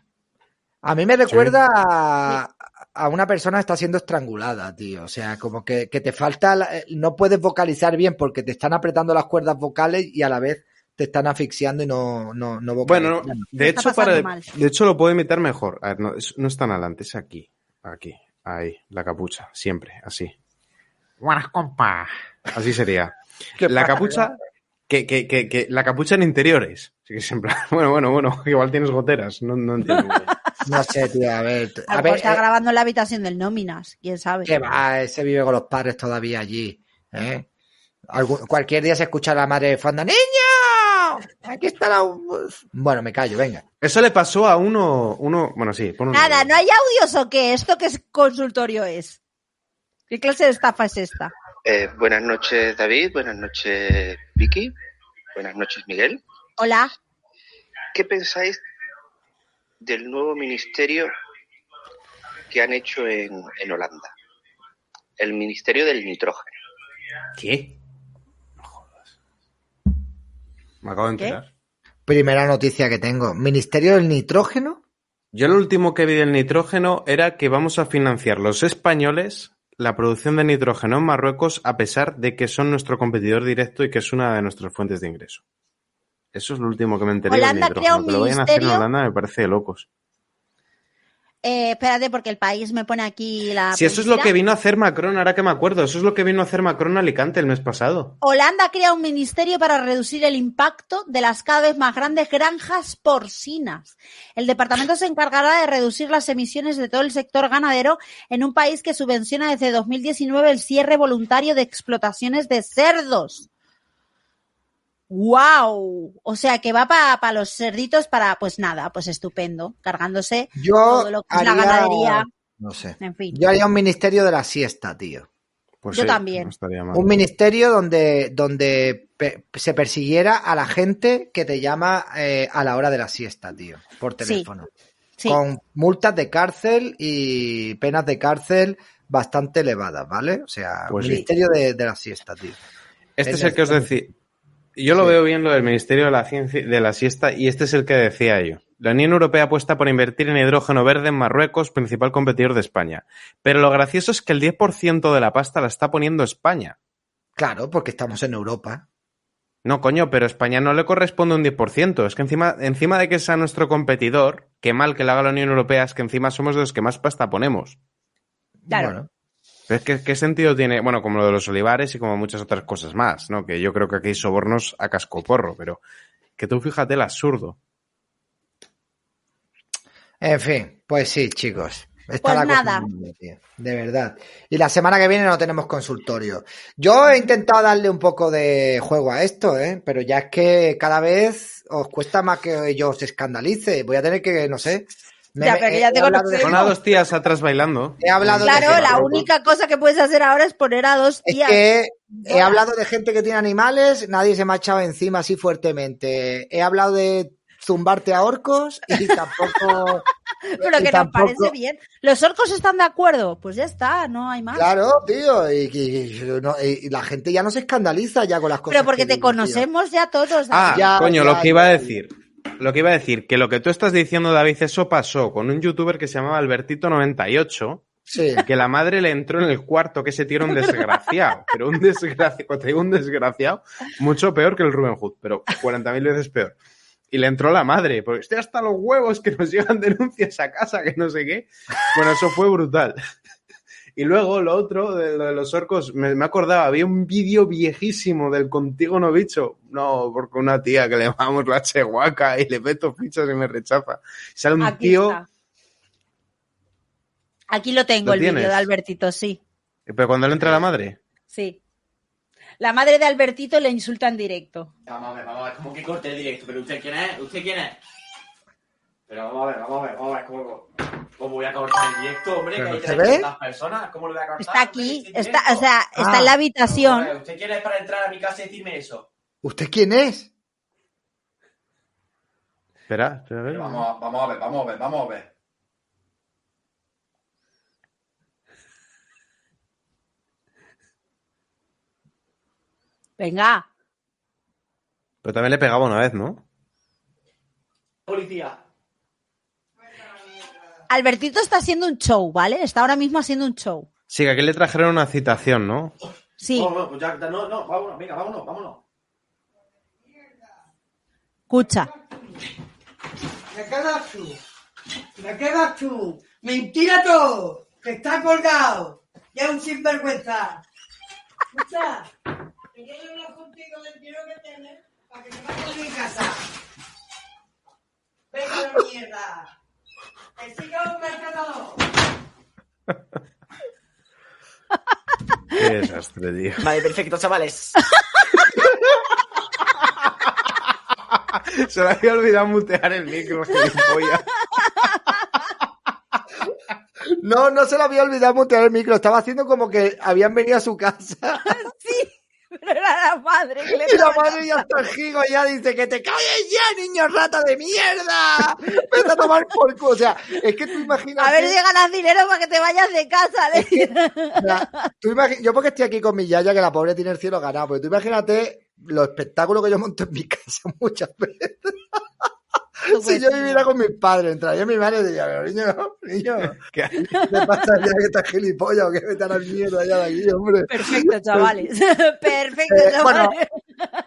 A mí me recuerda a, a una persona está siendo estrangulada, tío. O sea, como que, que te falta, la- eh, no puedes vocalizar bien porque te están apretando las cuerdas vocales y a la vez te están asfixiando y no, no, no Bueno, de hecho, para, mal. de hecho lo puedo imitar mejor. A ver, no, es, no es tan adelante, es aquí. Aquí. Ahí. La capucha. Siempre. Así. Buenas, compa. Así sería. La capucha. Que, que, que, que la capucha en interiores. Así que siempre. Bueno, bueno, bueno. Igual tienes goteras. No, no entiendo. No sé, tío, a ver. A A lo mejor ver, está eh, grabando en la habitación del Nóminas, quién sabe. que va, ese vive con los padres todavía allí. ¿eh? Algún- cualquier día se escucha a la madre de fondo, Aquí está la... Bueno, me callo, venga. Eso le pasó a uno. uno bueno, sí. pon un Nada, audio. ¿no hay audios o qué? ¿Esto qué consultorio es? ¿Qué clase de estafa es esta? Eh, buenas noches, David. Buenas noches, Vicky. Buenas noches, Miguel. Hola. ¿Qué pensáis del nuevo ministerio que han hecho en, en Holanda? El Ministerio del Nitrógeno. ¿Qué? Me acabo de ¿Qué? enterar. Primera noticia que tengo. Ministerio del Nitrógeno. Yo lo último que vi del nitrógeno era que vamos a financiar los españoles la producción de nitrógeno en Marruecos a pesar de que son nuestro competidor directo y que es una de nuestras fuentes de ingreso. Eso es lo último que me enteré del Holanda crea nitrógeno. un Que lo vayan a hacer en ministerio- Holanda me parece de locos. Eh, espérate, porque el país me pone aquí la. Si eso es lo que vino a hacer Macron, ahora que me acuerdo, eso es lo que vino a hacer Macron a Alicante el mes pasado. Holanda crea un ministerio para reducir el impacto de las cada vez más grandes granjas porcinas. El departamento se encargará de reducir las emisiones de todo el sector ganadero en un país que subvenciona desde 2019 el cierre voluntario de explotaciones de cerdos. ¡Wow! O sea que va para los cerditos para, pues nada, pues estupendo, cargándose Yo todo lo que es la ganadería. No sé. En fin. Yo haría un ministerio de la siesta, tío. Pues Yo sí, también. no. Un ministerio donde, donde pe- se persiguiera a la gente que te llama eh, a la hora de la siesta, tío, por teléfono. Sí. Con multas de cárcel y penas de cárcel bastante elevadas, ¿vale? O sea, Pues sí. ministerio de, de la siesta, tío. Este es el que os decía. Yo lo Sí. veo bien lo del Ministerio de la Ciencia de la Siesta y este es el que decía yo. La Unión Europea apuesta por invertir en hidrógeno verde en Marruecos, principal competidor de España. Pero lo gracioso es que el 10% de la pasta la está poniendo España. Claro, porque estamos en Europa. No, coño, pero a España no le corresponde un 10%. Es que encima, encima de que sea nuestro competidor, qué mal que lo haga la Unión Europea, es que encima somos de los que más pasta ponemos. Claro. Bueno, Pero es que, ¿qué sentido tiene? Bueno, como lo de los olivares y como muchas otras cosas más, ¿no? Que yo creo que aquí hay sobornos a cascoporro, pero que tú fíjate el absurdo. en fin, pues sí, chicos. Está Pues la cosa nada. tío, de verdad. Y la semana que viene no tenemos consultorio. Yo he intentado darle un poco de juego a esto, ¿eh? Pero ya es que cada vez os cuesta más que yo os escandalice. Voy a tener que, no sé. Me- Ya, pero que ya he te hablado de- Son a dos tías atrás bailando. He hablado de Claro, gente- la única cosa que puedes hacer ahora es poner a dos Es tías. que he hablado de gente que tiene animales, nadie se me ha echado encima así fuertemente. He hablado de zumbarte a orcos y tampoco. Pero y que tampoco- nos parece bien. ¿Los orcos están de acuerdo? Pues ya está, no hay más. Claro, tío, y, y- y- no- y la gente ya no se escandaliza ya con las cosas. Pero porque que te digo, tío. conocemos ya todos. Ah. Ya, coño, ya, lo que iba ya. a decir. Lo que iba a decir, que lo que tú estás diciendo, David, eso pasó con un youtuber que se llamaba Albertito98, Sí. que la madre le entró en el cuarto, que ese tío era un desgraciado. Pero un desgraciado, te digo un desgraciado, mucho peor que el Ruben Hood, pero 40.000 veces peor. Y le entró la madre, porque estoy hasta los huevos que nos llegan denuncias a casa, que no sé qué. Bueno, eso fue brutal. Y luego lo otro, de lo de los orcos, me, me acordaba, había un vídeo viejísimo del Contigo no bicho. No, porque una tía que le llamamos la chehuaca y le meto fichas y me rechaza. Sale un Aquí tío, está. Aquí lo tengo, ¿Lo el vídeo de Albertito, sí. pero cuando le entra la madre. Sí. La madre de Albertito le insulta en directo. Vamos a ver, vamos a ver, ¿cómo que corte el directo? ¿Pero usted quién es? ¿Usted quién es? Pero vamos a ver, vamos a ver, vamos a ver, ¿cómo, cómo voy a cortar el directo, hombre? Que ¿Pero hay se 300 personas, ¿cómo lo voy a cortar? Está aquí, está, o sea, está Ah. en la Vamos a habitación. ver, ¿Usted quién es para entrar a mi casa y decirme eso? ¿Usted quién es? Espera, espera, a ver. Vamos, a- vamos a ver, vamos a ver, vamos a ver. Venga. Pero también le pegaba una vez, ¿no? Policía. Albertito está haciendo un show, ¿vale? Está ahora mismo haciendo un show. Sí, que aquí le trajeron una citación, ¿no? Sí, No, no, pues ya, no, no, vámonos, venga, vámonos, vámonos. escucha. Me quedas tú. Me quedas tú. Mentira todo. Que está colgado. Ya es un sinvergüenza. Escucha. Que quiero hablar contigo del dinero que tienes para que te vayas a mi casa. Venga la mierda. Que siga un mercado. Qué desastre, tío. Vale, perfecto, chavales. Se le había olvidado mutear el micro, gilipollas. No, no se le había olvidado mutear el micro. Estaba haciendo como que habían venido a su casa. Madre que le Y la madre ya está gigo, ya dice que te calles ya, niño rata de mierda. Vete a tomar por culo. O sea, es que tú imaginas. A ver si ganas dinero para que te vayas de casa. le- Tú yo porque estoy aquí con mi yaya, que la pobre tiene el cielo ganado, pero tú imagínate los espectáculos que yo monto en mi casa muchas veces. Si yo viviera con mis padres, entraría mi madre y diría, pero niño, niño, ¿qué te pasa ya que estás gilipollas o que vete a la mierda ya de aquí, hombre? Perfecto, chavales. Perfecto, Eh, bueno, chavales.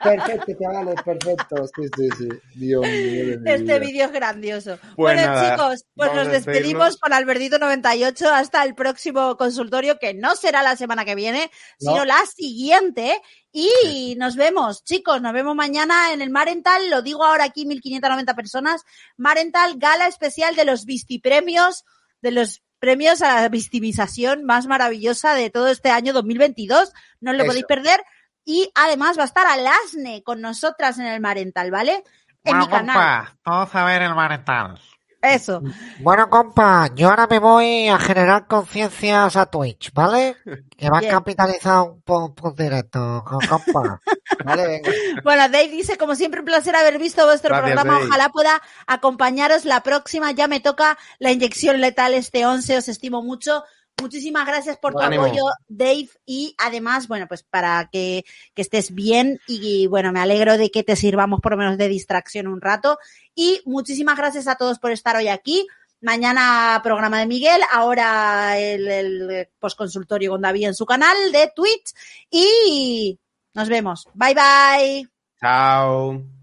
Perfecto, chavales, perfecto. Sí, sí, sí. Dios mío. Este vídeo es grandioso. Pues bueno, nada, chicos, pues nos despedimos con Albertito98 hasta el próximo consultorio, que no será la semana que viene, No. sino la siguiente. Y nos vemos, chicos, nos vemos mañana en el Marental, lo digo ahora aquí, 1590 personas, Marental, gala especial de los Vistipremios, de los premios a la victimización más maravillosa de todo este año 2022. No os lo Eso. podéis perder. Y además va a estar Alasne con nosotras en el Marental, ¿vale? En mi canal. Vamos a ver el marental. Eso. Bueno, compa, yo ahora me voy a generar conciencias a Twitch, ¿vale? Que va Bien. capitalizado por, por directo, co- compa. Vale, venga. Bueno, Dave dice, como siempre, un placer haber visto vuestro Gracias, programa. Dave. Ojalá pueda acompañaros la próxima. Ya me toca la inyección letal este 11. Os estimo mucho. Muchísimas gracias por tu Ánimo. apoyo, Dave. Y además, bueno, pues para que, que estés bien y, bueno, me alegro de que te sirvamos por lo menos de distracción un rato. Y muchísimas gracias a todos por estar hoy aquí. Mañana programa de Miguel, ahora el, el postconsultorio con David en su canal de Twitch y nos vemos. Bye bye. Chao.